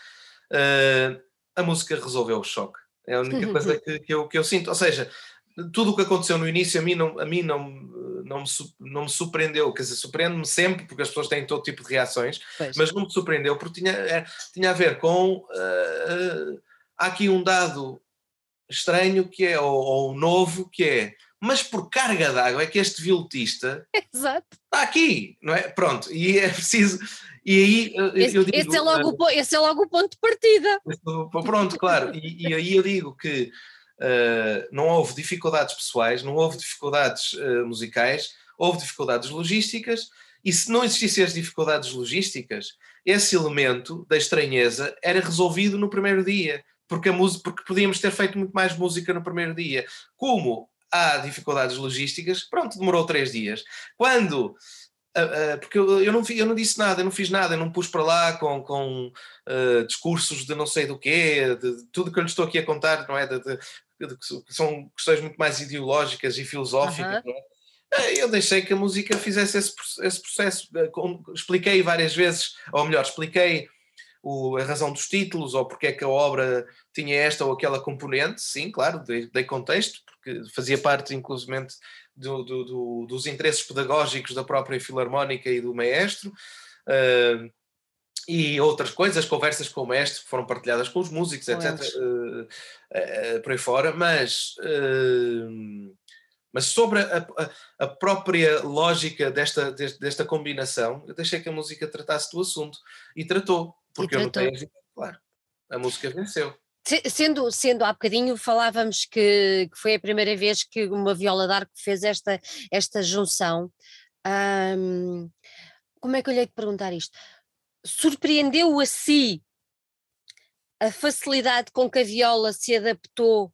Uh, a música resolveu o choque. É a única coisa que, que, eu, que eu sinto. Ou seja, tudo o que aconteceu no início a mim não, a mim não, não, me, não me surpreendeu, quer dizer, surpreende-me sempre porque as pessoas têm todo tipo de reações, pois. mas não me surpreendeu porque tinha, é, tinha a ver com uh, uh, há aqui um dado estranho que é, ou, ou novo, que é mas por carga d'água é que este violotista Exato. está aqui, não é? Pronto, e é preciso. E aí esse, eu digo, esse, é logo, uh, esse é logo o ponto de partida. Pronto, claro. E, e aí eu digo que uh, não houve dificuldades pessoais, não houve dificuldades uh, musicais, houve dificuldades logísticas, e se não existissem as dificuldades logísticas, esse elemento da estranheza era resolvido no primeiro dia, porque, a música, porque podíamos ter feito muito mais música no primeiro dia. Como há dificuldades logísticas, pronto, demorou três dias. Quando uh, porque eu, eu, não, eu não disse nada, eu não fiz nada, eu não pus para lá com, com uh, discursos de não sei do quê, de, de, tudo que eu lhe estou aqui a contar, não é? De, de, que são questões muito mais ideológicas e filosóficas, uhum. é? Eu deixei que a música fizesse esse, esse processo, expliquei várias vezes, ou melhor, expliquei o, a razão dos títulos, ou porque é que a obra tinha esta ou aquela componente, sim, claro, dei, dei contexto, porque fazia parte, inclusive, do, do, do, dos interesses pedagógicos da própria Filarmónica e do maestro. Uh, e outras coisas, conversas com o mestre que foram partilhadas com os músicos, etc. Uh, uh, por aí fora, mas, uh, mas sobre a, a, própria lógica desta, desta combinação, eu deixei que a música tratasse do assunto e tratou, porque e tratou. eu notei, claro, a música venceu. Sendo, sendo há bocadinho falávamos que, que, foi a primeira vez que uma viola d'arco fez esta, esta junção. Como é que eu lhe hei de perguntar isto? Surpreendeu a si a facilidade com que a viola se adaptou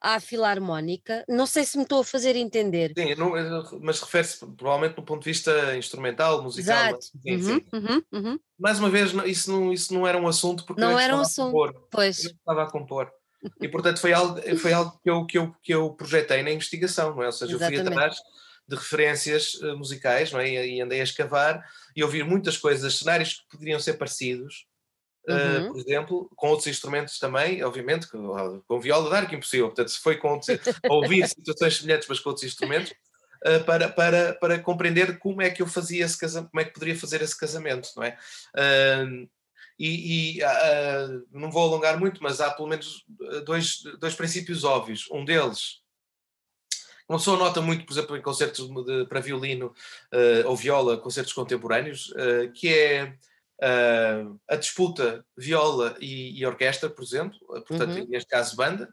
à filarmónica? Não sei se me estou a fazer entender. Sim, não, mas refere-se provavelmente do ponto de vista instrumental, musical. Exato. Sim, uhum, sim. Uhum, uhum. Mais uma vez, isso não, isso não era um assunto porque não eu era um assunto. Pois. Eu estava a compor. E portanto foi algo, foi algo que, eu, que, eu, que eu projetei na investigação, não é? Ou seja, Exatamente. eu fui atrás de referências uh, musicais, não é? E, andei a escavar e ouvir muitas coisas, cenários que poderiam ser parecidos, uh, por exemplo, com outros instrumentos também, obviamente, com, com viola dar que impossível, portanto, se foi com ouvir situações semelhantes, mas com outros instrumentos, uh, para, para, para compreender como é que eu fazia esse casamento, como é que poderia fazer esse casamento, não é? e, e não vou alongar muito, mas há pelo menos dois, dois princípios óbvios. Um deles uma pessoa nota muito, por exemplo, em concertos de, para violino uh, ou viola, concertos contemporâneos, uh, que é uh, a disputa viola e, e, orquestra, por exemplo, portanto, uhum. neste caso, banda.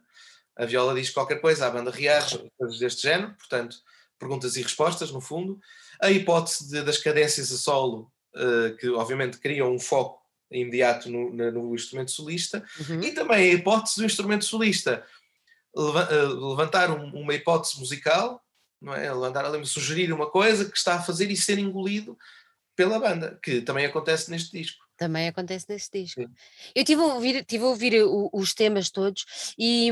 A viola diz qualquer coisa, a banda reage, coisas deste género, portanto, perguntas e respostas, no fundo. A hipótese de, das cadências a solo, que obviamente criam um foco imediato no, no instrumento solista, uhum. e também a hipótese do instrumento solista levantar uma hipótese musical, não é? levantar ali, sugerir uma coisa que está a fazer e ser engolido pela banda, que também acontece neste disco. Também acontece nesse disco. Sim. Eu tive a ouvir, tive a ouvir o, os temas todos e,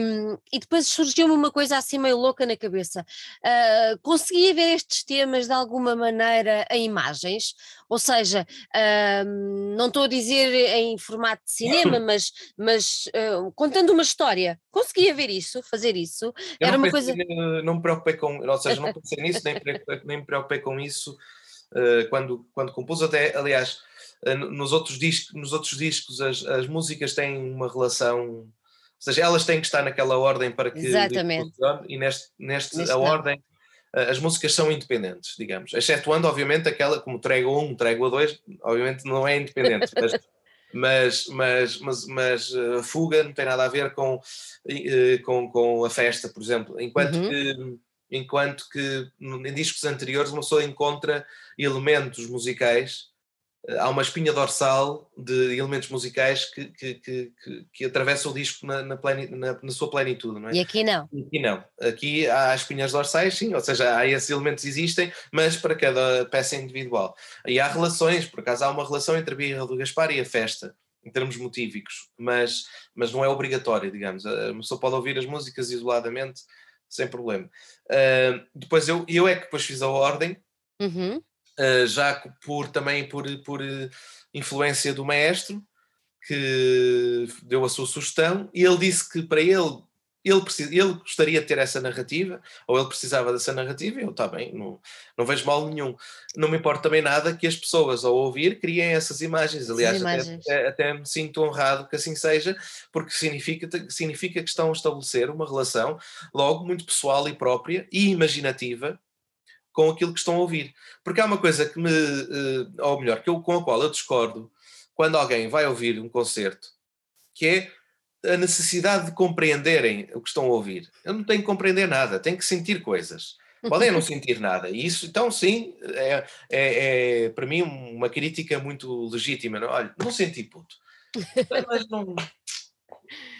e depois surgiu-me uma coisa assim meio louca na cabeça. Uh, conseguia ver estes temas de alguma maneira em imagens, ou seja, uh, não estou a dizer em formato de cinema, mas, mas uh, contando uma história. Conseguia ver isso, fazer isso. Eu Era uma coisa. Não me preocupei com, ou seja, não pensei nisso, nem, nem me preocupei com isso quando, quando compus, até, aliás eh, nos outros discos, nos outros discos as, as músicas têm uma relação, ou seja, elas têm que estar naquela ordem para que Exatamente. e neste, neste, neste a não. ordem eh, as músicas são independentes, digamos, excetuando obviamente aquela como Trégua 1, Trégua 2, obviamente não é independente, mas, mas, mas, mas, mas a eh, fuga não tem nada a ver com, com, com a festa, por exemplo, enquanto uhum. que enquanto que em discos anteriores uma pessoa encontra elementos musicais há uma espinha dorsal de elementos musicais que, que, que, que, que atravessam o disco na, na, pleni, na, na, sua plenitude, não é? E aqui não. E aqui não. Aqui há espinhas dorsais, sim, ou seja, há esses elementos existem, mas para cada peça individual. E há relações, por acaso há uma relação entre a birra do Gaspar e a festa, em termos motívicos, mas, mas não é obrigatório, digamos. A pessoa pode ouvir as músicas isoladamente, sem problema. Uh, depois eu, eu é que depois fiz a ordem, Uhum. Uh, já por também por, por influência do maestro que deu a sua sugestão e ele disse que para ele ele, precisa, ele gostaria de ter essa narrativa, ou ele precisava dessa narrativa, e eu, está bem, não, não vejo mal nenhum. Não me importa também nada que as pessoas, ao ouvir, criem essas imagens. Aliás, imagens. Até, até, me sinto honrado que assim seja, porque significa, significa que estão a estabelecer uma relação, logo, muito pessoal e própria e imaginativa com aquilo que estão a ouvir. Porque há uma coisa que me, ou melhor, que eu, com a qual eu discordo quando alguém vai ouvir um concerto, que é a necessidade de compreenderem o que estão a ouvir. Eu não tenho que compreender nada, tenho que sentir coisas. Podem não sentir nada. E isso, então, sim, é, é, é para mim uma crítica muito legítima. Não? Olha, não senti puto. Mas não.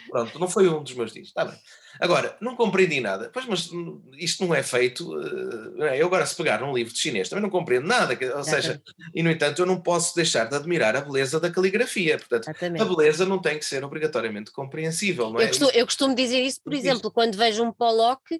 Pronto, não foi um dos meus dias. Está bem. Agora, não compreendi nada. Pois, mas isto não é feito. Uh, eu agora, se pegar um livro de chinês, também não compreendo nada. Ou seja, e no entanto, eu não posso deixar de admirar a beleza da caligrafia. Portanto, Exatamente. a beleza não tem que ser obrigatoriamente compreensível. Não é? eu, costumo, eu costumo dizer isso, por exemplo, quando vejo um Pollock, uh,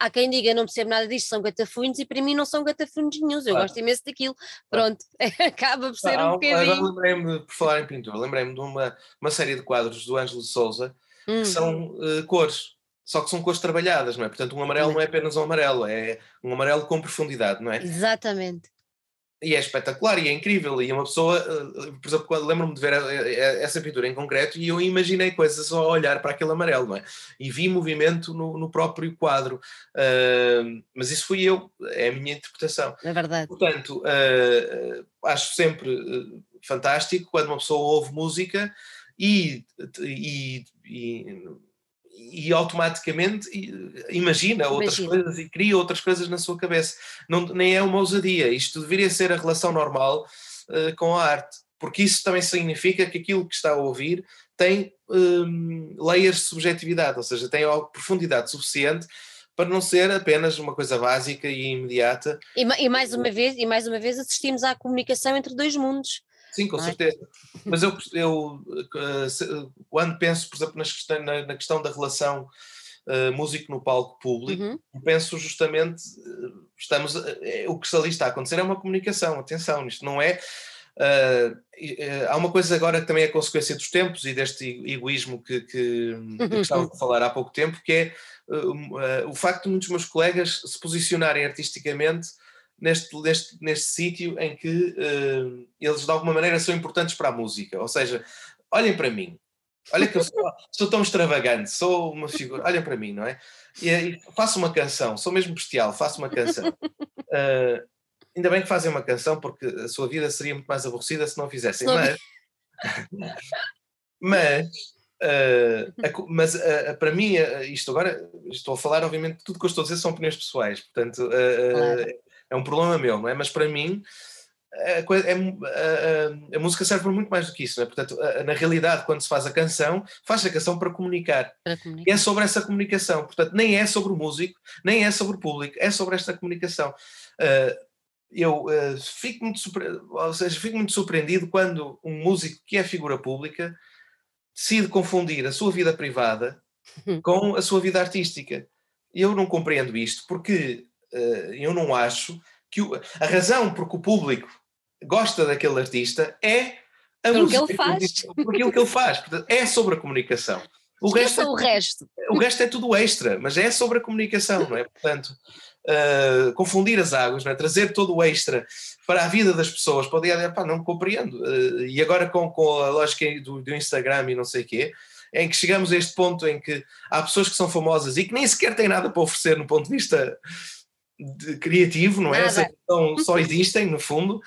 há quem diga não percebo nada disto, são gatafunhos, e para mim não são gatafunhos nenhum. Eu gosto imenso daquilo. Pronto, acaba por ser ah, um bocadinho. Lembrei-me, por falar em pintura, lembrei-me de uma, uma série de quadros do Ângelo de Souza que hum. são uh, cores só que são cores trabalhadas, não é? Portanto, um amarelo não é apenas um amarelo, é um amarelo com profundidade, não é? Exatamente. E é espetacular e é incrível. E uma pessoa, eh, por exemplo, lembro-me de ver essa pintura em concreto e eu imaginei coisas ao olhar para aquele amarelo, não é? E vi movimento no, no próprio quadro. Uh, mas isso fui eu, é a minha interpretação. É verdade. Portanto, uh, acho sempre fantástico quando uma pessoa ouve música e, e, e e automaticamente imagina outras imagina. coisas e cria outras coisas na sua cabeça. Não, nem é uma ousadia, isto deveria ser a relação normal uh, com a arte, porque isso também significa que aquilo que está a ouvir tem um, layers de subjetividade, ou seja, tem profundidade suficiente para não ser apenas uma coisa básica e imediata. E, e, mais uma vez, e mais uma vez assistimos à comunicação entre dois mundos. Sim, com é? certeza. Mas eu, eu eh, quando penso, por exemplo, questão, na, na, questão da relação uh, músico no palco público, uhum. penso justamente, eh, estamos, é, o que ali está a acontecer é uma comunicação, atenção, isto não é. Uh, uh, há uma coisa agora que também é consequência dos tempos e deste egoísmo que, que, que estava a falar há pouco tempo, que é o facto de muitos meus colegas se posicionarem artisticamente neste, neste, neste sítio em que uh, eles de alguma maneira são importantes para a música. Ou seja, olhem para mim, olha que eu sou, sou tão extravagante, sou uma figura, olhem para mim, não é? E, e faço uma canção, sou mesmo bestial, faço uma canção. Uh, ainda bem que fazem uma canção, porque a sua vida seria muito mais aborrecida se não fizessem, mas. mas Uh, a, mas uh, para mim, uh, isto agora, estou a falar, obviamente, tudo que eu estou a dizer são opiniões pessoais, portanto, claro é um problema meu, não é? Mas para mim a, coisa, é, a, a, música serve para muito mais do que isso, é? Portanto, na realidade, quando se faz a canção, faz a canção para comunicar. para comunicar. É sobre essa comunicação. Portanto, nem é sobre o músico, nem é sobre o público, é sobre esta comunicação. Uh, eu uh, fico, muito ou seja, fico muito surpreendido quando um músico que é figura pública decide confundir a sua vida privada com a sua vida artística. Eu não compreendo isto, porque eu não acho que o, a razão por que o público gosta daquele artista é a por música, aquilo que ele faz. Portanto, é sobre a comunicação. O resto, é, o resto. O resto é tudo extra, mas é sobre a comunicação, não é? Portanto, uh, confundir as águas, é? trazer todo o extra para a vida das pessoas, pode dizer, pá, não compreendo. Uh, e agora com, com a lógica do, do Instagram e não sei o quê, em que chegamos a este ponto em que há pessoas que são famosas e que nem sequer têm nada para oferecer no ponto de vista de criativo, não é? Então, só existem, no fundo.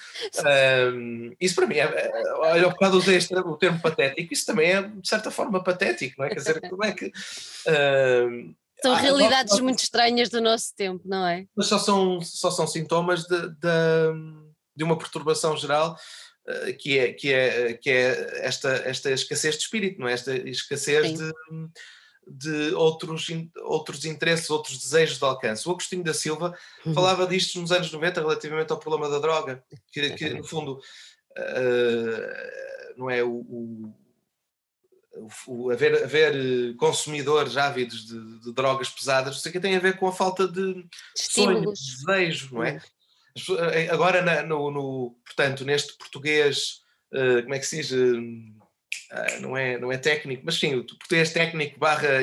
Um, isso para mim é, é. Olha, ao bocado usei este, o termo patético, isso também é de certa forma patético, não é? Quer dizer, como é que. Um, são realidades nós, muito estranhas do nosso tempo, não é? Mas só são, só são sintomas de, de, de uma perturbação geral uh, que é, que é, que é esta, esta escassez de espírito, não é? esta escassez de, de outros, outros interesses, outros desejos de alcance. O Agostinho da Silva uhum. falava disto nos anos 90 relativamente ao problema da droga, que, que no fundo uh, não é o, o o, haver, haver consumidores ávidos de, de, drogas pesadas, isso aqui tem a ver com a falta de sonho, de desejo, não é? Eh, agora, na, no, no, portanto, neste português, uh, como é que se diz? Uh, não, é, não é técnico, mas sim, o português técnico barra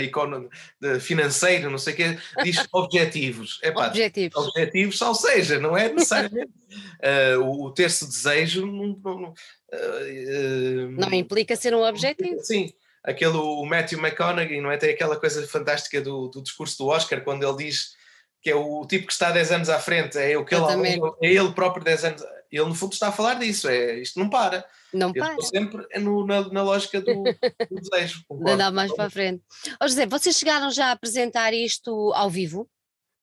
financeiro, não sei o quê, diz objetivos. É, pá, objetivos. Objetivos, ou seja, não é necessariamente. uh, o, o ter-se desejo não, não, não implica ser um objetivo. Sim, aquele o Matthew McConaughey, não é? Tem aquela coisa fantástica do, do discurso do Oscar, quando ele diz que é o tipo que está 10 anos à frente, é, o que ele, é ele próprio 10 anos. Ele, no fundo, está a falar disso, é, isto não para. Não Eu para. Sempre no, na, na, lógica do, do desejo. De andar mais para a frente. Oh, José, vocês chegaram já a apresentar isto ao vivo?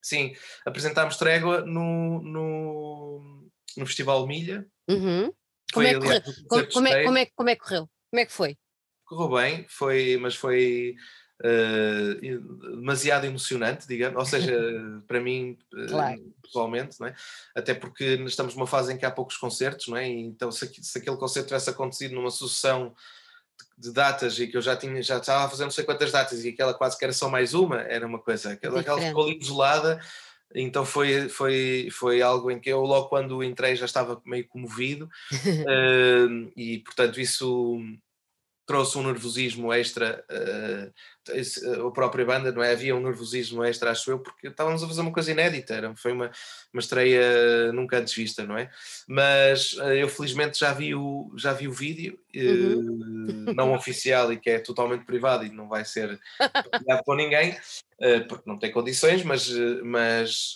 Sim, apresentámos Trégua no, no, no Festival Milha. Uhum. Como, é aliás, como, como, é, como, é, como é que correu? Como é que foi? correu bem, foi, mas foi uh, demasiado emocionante, digamos, ou seja, para mim, eh, claro. pessoalmente, não é? até porque estamos numa fase em que há poucos concertos, não é? então se, se aquele concerto tivesse acontecido numa sucessão de, datas e que eu já tinha, já estava a fazer não sei quantas datas e aquela quase que era só mais uma, era uma coisa, aquela, aquela ficou ali isolada, então foi, foi, foi algo em que eu logo quando entrei já estava meio comovido uh, e portanto isso trouxe um nervosismo extra, uh, a própria banda, não é? Havia um nervosismo extra, acho eu, porque estávamos a fazer uma coisa inédita, era, foi uma, uma estreia nunca antes vista, não é? Mas uh, eu felizmente já vi o, já vi o vídeo, uhum. não oficial e que é totalmente privado e não vai ser partilhado com ninguém, porque não tem condições, mas, mas,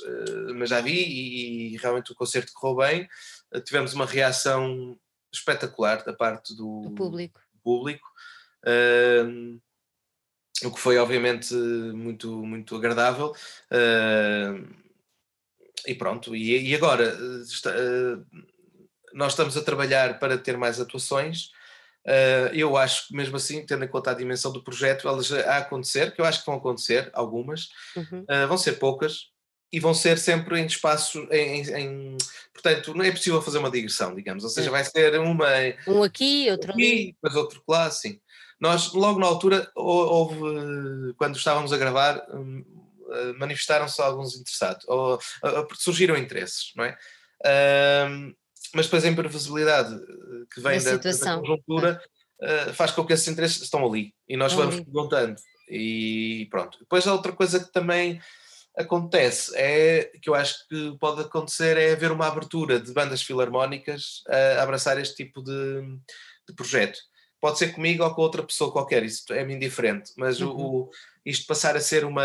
mas já vi e, e realmente o concerto correu bem. tivemos uma reação espetacular da parte do, do público público, uh, o que foi obviamente muito, muito agradável. Uh, e pronto, e, e agora está, uh, nós estamos a trabalhar para ter mais atuações. Uh, eu acho que mesmo assim, tendo em conta a dimensão do projeto, elas a acontecer, que eu acho que vão acontecer, algumas, uhum. uh, vão ser poucas, e vão ser sempre em espaço, em, em, portanto, não é possível fazer uma digressão, digamos, ou seja, vai ser uma... Um aqui, outro aqui, ali. depois outro lá, sim. Nós, logo na altura, houve, quando estávamos a gravar, hum, eh, manifestaram-se alguns interessados, ou surgiram interesses, não é? mas depois a imprevisibilidade eh, que vem da, da, conjuntura é. faz com que esses interesses estão ali, e nós vamos perguntando, e pronto. Depois a outra coisa que também acontece é que eu acho que pode acontecer é haver uma abertura de bandas filarmónicas a abraçar este tipo de, de projeto. Pode ser comigo ou com outra pessoa qualquer, isso é-me indiferente, mas uhum. o, isto passar a ser uma.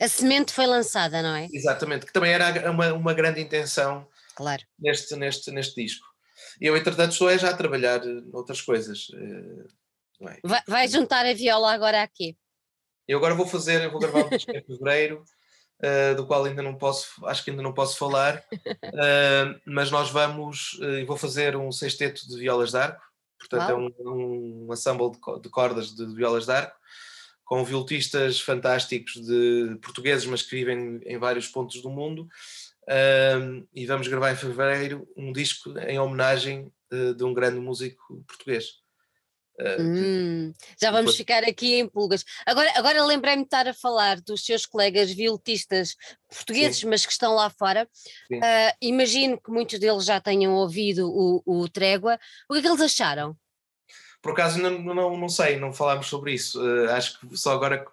A semente foi lançada, não é? Exatamente, que também era uma, uma grande intenção claro. neste, neste, neste disco. E eu, entretanto, estou já a trabalhar noutras coisas. Eh, é? vai, vai juntar a viola agora aqui? Eu agora vou fazer, eu vou gravar um disco em fevereiro, uh, do qual ainda não posso, acho que ainda não posso falar, uh, mas nós vamos, uh, vou fazer um sexteto de violas de arco, portanto Uau. é um, um ensemble de, de, cordas de, de violas de arco, com violistas fantásticos de portugueses, mas que vivem em vários pontos do mundo, e vamos gravar em fevereiro um disco em homenagem de um grande músico português. Uh, hum, já vamos depois... ficar aqui em pulgas. Agora, agora lembrei-me de estar a falar dos seus colegas violetistas portugueses, Sim. mas que estão lá fora. Uh, imagino que muitos deles já tenham ouvido o, o Trégua. O que é que eles acharam? Por acaso não, não, não sei, não falámos sobre isso. Uh, acho que só agora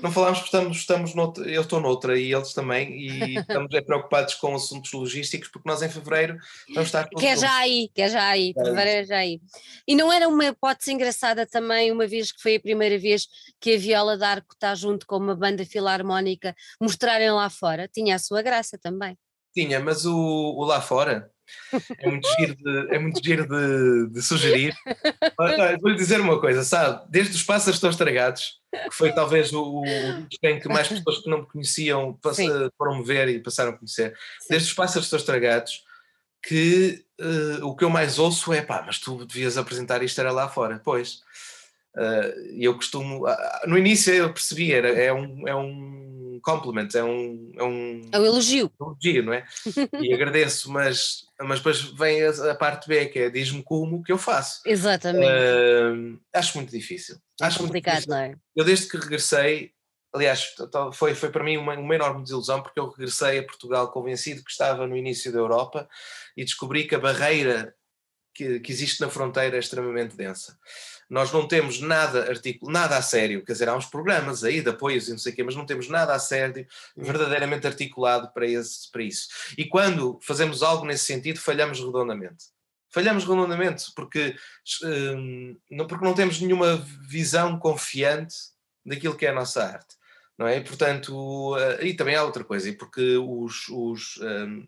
não falámos porque estamos, estamos noutra, eu estou noutra e eles também, e estamos é, preocupados com assuntos logísticos, porque nós em fevereiro vamos estar Que é já aí, que é já aí, é. fevereiro é já aí. E não era uma hipótese engraçada também, uma vez que foi a primeira vez que a Viola d'Arco está junto com uma banda filarmónica, mostrarem lá fora, tinha a sua graça também. Tinha, mas o, o lá fora é muito giro de, é muito giro de, de sugerir. Vou-lhe dizer uma coisa, sabe? Desde os pássaros estão estragados, que foi talvez o, o em que mais pessoas que não me conheciam foram me ver e passaram a conhecer. Sim. Desde os pássaros estão estragados, que uh, o que eu mais ouço é pá, mas tu devias apresentar isto era lá fora. Pois. Uh, eu costumo. Uh, no início eu percebi, era, é, um, é um compliment, é um. É um, é um elogio. Um elogio, não é? E agradeço, mas, mas depois vem a, a parte B, que é diz-me como que eu faço. Exatamente. Uh, acho muito difícil. É acho complicado, difícil. não é? Eu desde que regressei, aliás, foi, foi para mim uma, uma enorme desilusão, porque eu regressei a Portugal convencido que estava no início da Europa e descobri que a barreira que, que existe na fronteira é extremamente densa nós não temos nada articulado, nada a sério, quer dizer, há uns programas aí de apoios e não sei o quê, mas não temos nada a sério, hum. verdadeiramente articulado para, esse, para isso. E quando fazemos algo nesse sentido, falhamos redondamente. Falhamos redondamente porque, hum, não, porque não temos nenhuma visão confiante daquilo que é a nossa arte. Não é? E, portanto, uh, e também há outra coisa, e porque os, os um,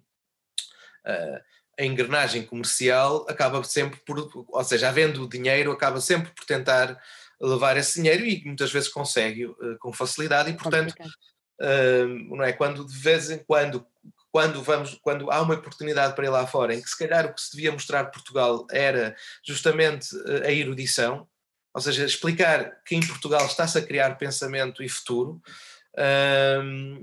uh, a engrenagem comercial acaba sempre por, ou seja, havendo dinheiro, acaba sempre por tentar levar esse dinheiro e muitas vezes consegue uh, com facilidade e portanto uh, não é? Quando de vez em quando quando vamos quando há uma oportunidade para ir lá fora em que se calhar o que se devia mostrar Portugal era justamente uh, a erudição ou seja explicar que em Portugal está-se a criar pensamento e futuro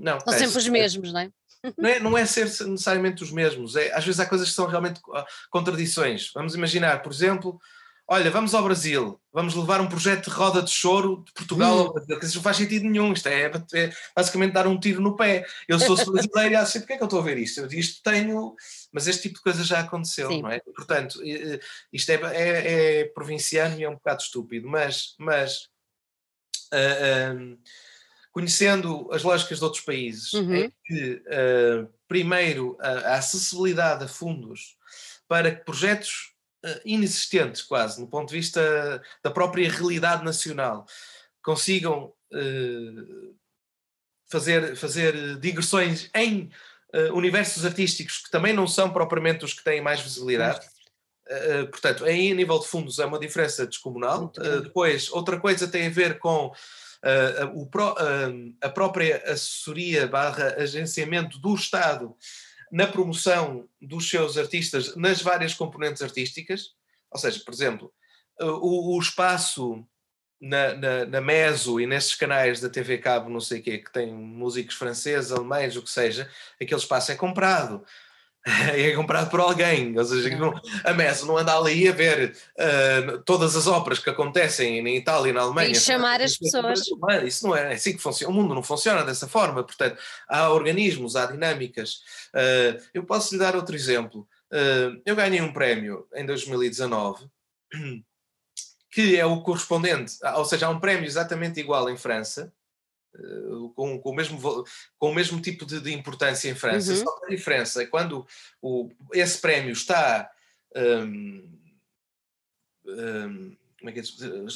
não são sempre os mesmos não é não é, não é ser necessariamente os mesmos, é, às vezes há coisas que são realmente ah, contradições. Vamos imaginar, por exemplo, olha, vamos ao Brasil, vamos levar um projeto de roda de choro de Portugal hum. ao Brasil, que isso não faz sentido nenhum, isto é, é, basicamente dar um tiro no pé. Eu sou brasileiro e acho, porquê é que eu estou a ver isto? Eu isto tenho, mas este tipo de coisa já aconteceu, Sim. não é? Portanto, isto é, é, é, provinciano e é um bocado estúpido, mas, mas uh, uh, conhecendo as lógicas de outros países, uhum. é que, uh, primeiro, a, a, acessibilidade a fundos para que projetos uh, inexistentes, quase, no ponto de vista da própria realidade nacional, consigam uh, fazer, fazer digressões em universos artísticos que também não são propriamente os que têm mais visibilidade. Uh, portanto, aí a nível de fundos é uma diferença descomunal. Uh, depois, outra coisa tem a ver com uh, pro, uh, a própria assessoria barra agenciamento do Estado na promoção dos seus artistas nas várias componentes artísticas, ou seja, por exemplo, o, o espaço na, na, na, Meso e nesses canais da TV Cabo, não sei o quê, que tem músicos franceses, alemães, o que seja, aquele espaço é comprado. é comprado por alguém, ou seja, não, a Meso não anda ali a ver uh, todas as óperas que acontecem na Itália e na Alemanha. E chamar as pessoas. Isso não é, é assim que funciona, o mundo não funciona dessa forma, portanto, há organismos, há dinâmicas. Uh, eu posso lhe dar outro exemplo. Uh, eu ganhei um prémio em 2019 que é o correspondente, ou seja, há um prémio exatamente igual em França, com, com, o mesmo, com o mesmo tipo de, de importância em França. Uhum. Só que a diferença é quando o, esse prémio está. Um, um, é é?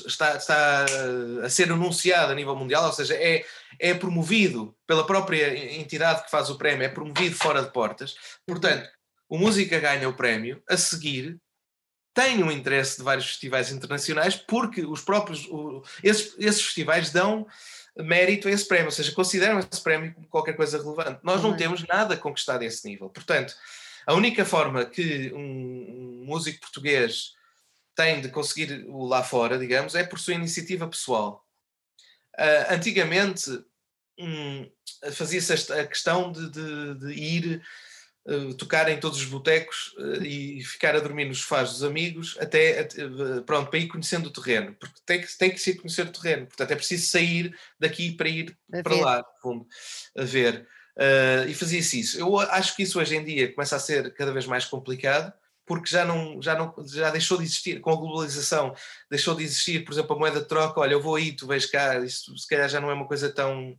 está, está a ser anunciado a nível mundial, ou seja, é, é promovido pela própria entidade que faz o prémio, é promovido fora de portas. Portanto, o Música ganha o prémio, a seguir tem um interesse de vários festivais internacionais, porque os próprios, o, esses, esses festivais dão mérito a esse prémio, ou seja, consideram esse prémio como qualquer coisa relevante. Nós não temos nada conquistado a esse nível. Portanto, a única forma que um, um músico português tem de conseguir o lá fora, digamos, é por sua iniciativa pessoal. Uh, antigamente um, fazia-se a questão de, de, de ir tocar em todos os botecos uh, e ficar a dormir nos sofás dos amigos até, uh, pronto, para ir conhecendo o terreno, porque tem que, tem que se conhecer o terreno, portanto é preciso sair daqui para ir a para ver. lá, no fundo, a ver. e fazia-se isso. Eu acho que isso hoje em dia começa a ser cada vez mais complicado, porque já não, já não já deixou de existir, com a globalização, deixou de existir, por exemplo, a moeda de troca, olha, eu vou aí, tu vais cá, isso se calhar já não é uma coisa tão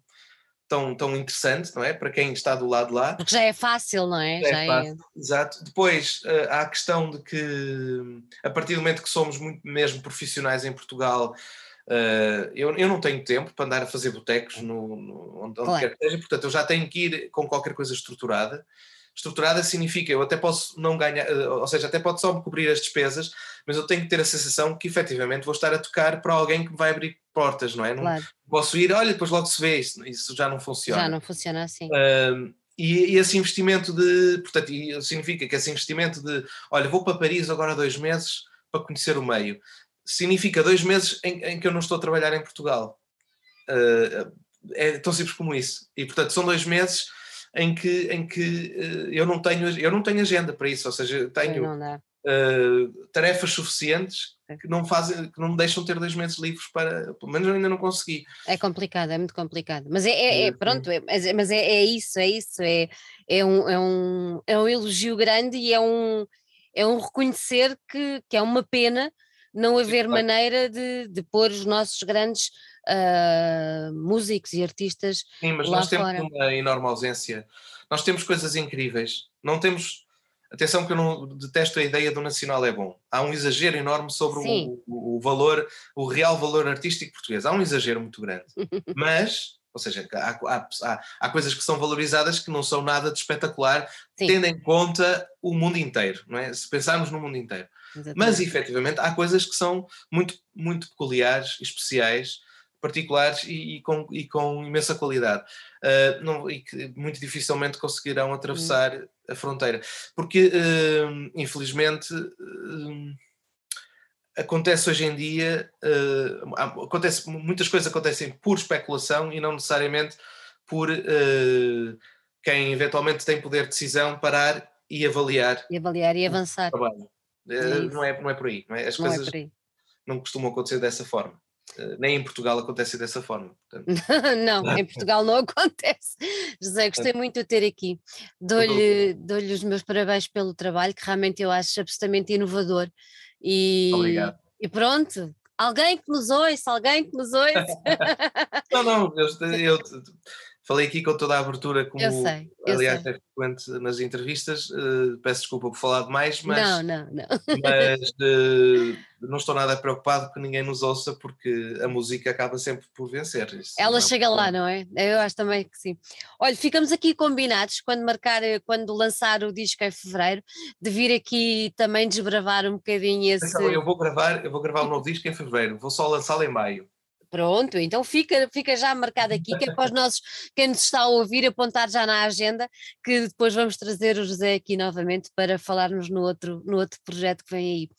tão, tão interessante, não é? Para quem está do lado lá. Porque já é fácil, não é? Já, já é fácil, é... exato. Depois uh, há a questão de que, a partir do momento que somos muito mesmo profissionais em Portugal, uh, eu, eu não tenho tempo para andar a fazer botecos no, no, onde, claro. quer que seja, portanto eu já tenho que ir com qualquer coisa estruturada estruturada significa eu até posso não ganhar, eh, ou seja, até pode só me cobrir as despesas, mas eu tenho que ter a sensação que efetivamente vou estar a tocar para alguém que me vai abrir portas, não é? Não claro. posso ir, olha, depois logo se vê, isso, isso já não funciona. Já não funciona assim. Uh, e, e, esse investimento de, portanto, significa que esse investimento de, olha, vou para Paris agora dois meses para conhecer o meio, significa dois meses em, em que eu não estou a trabalhar em Portugal. Uh, é tão simples como isso. E portanto são dois meses em que, em que uh, eu, não tenho, eu não tenho agenda para isso, ou seja, tenho uh, tarefas suficientes é. que não fazem, que não me deixam ter dois meses livres para, pelo menos eu ainda não consegui. É complicado, é muito complicado. Mas é, é, é pronto, é, mas é, é isso, é isso, é, é, um, é, um, é um elogio grande e é um, é um reconhecer que, que é uma pena não haver Sim, maneira de, de pôr os nossos grandes uh, músicos e artistas. Sim, mas nós temos fora. uma enorme ausência. Nós temos coisas incríveis. Não temos. Atenção que eu não detesto a ideia do nacional é bom. Há um exagero enorme sobre o, o, valor, o real valor artístico português. Há um exagero muito grande. Mas ou seja, há, há, há, coisas que são valorizadas que não são nada de espetacular, Sim. tendo em conta o mundo inteiro, não é? Se pensarmos no mundo inteiro. Exatamente. Mas efetivamente há coisas que são muito, muito peculiares, especiais, particulares e, e, com, e com imensa qualidade. Uh, não, e que muito dificilmente conseguirão atravessar hum. a fronteira. Porque uh, infelizmente uh, acontece hoje em dia acontece muitas coisas acontecem por especulação e não necessariamente por quem eventualmente tem poder de decisão parar e avaliar e avaliar e avançar. é não é não é por aí não é? as não é coisas é não costumam acontecer dessa forma nem em Portugal acontece dessa forma. não, em Portugal não acontece. José, gostei muito de ter aqui. Dou-lhe dou os meus parabéns pelo trabalho, que realmente eu acho absolutamente inovador. E, Obrigado. E pronto, alguém que nos ouça, alguém que nos ouça. não, não, eu, eu Falei aqui com toda a abertura, como eu sei, eu aliás sei. é frequente nas entrevistas. Uh, peço desculpa por falar demais, mas, não, não, não. mas uh, não estou nada preocupado que ninguém nos ouça, porque a música acaba sempre por vencer. Isso Ela é chega lá, não é? Eu acho também que sim. Olha, ficamos aqui combinados quando marcar, quando lançar o disco em fevereiro, de vir aqui também desbravar um bocadinho esse. Então, eu vou gravar, eu vou gravar um novo disco em fevereiro, vou só lançá-lo em maio. Pronto, então fica, fica já marcado aqui, que é para os nossos, quem nos está a ouvir, apontar já na agenda, que depois vamos trazer o José aqui novamente para falarmos no outro, no outro projeto que vem aí.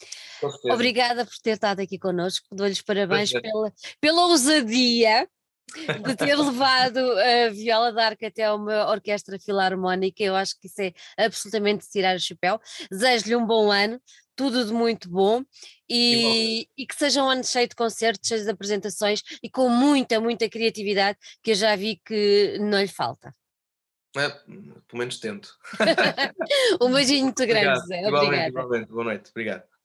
Obrigada por ter estado aqui connosco, dou-lhes parabéns pela, pela ousadia de ter levado a viola d'arco até uma orquestra filarmónica, eu acho que isso é absolutamente tirar o chapéu. Desejo-lhe um bom ano, tudo de muito bom e, e, que seja um ano cheio de concertos, cheios de apresentações e com muita, muita criatividade que eu já vi que não lhe falta. É, pelo menos tento. um beijinho muito grande, Obrigado. Zé. Igualmente, igualmente. Boa noite. Obrigado.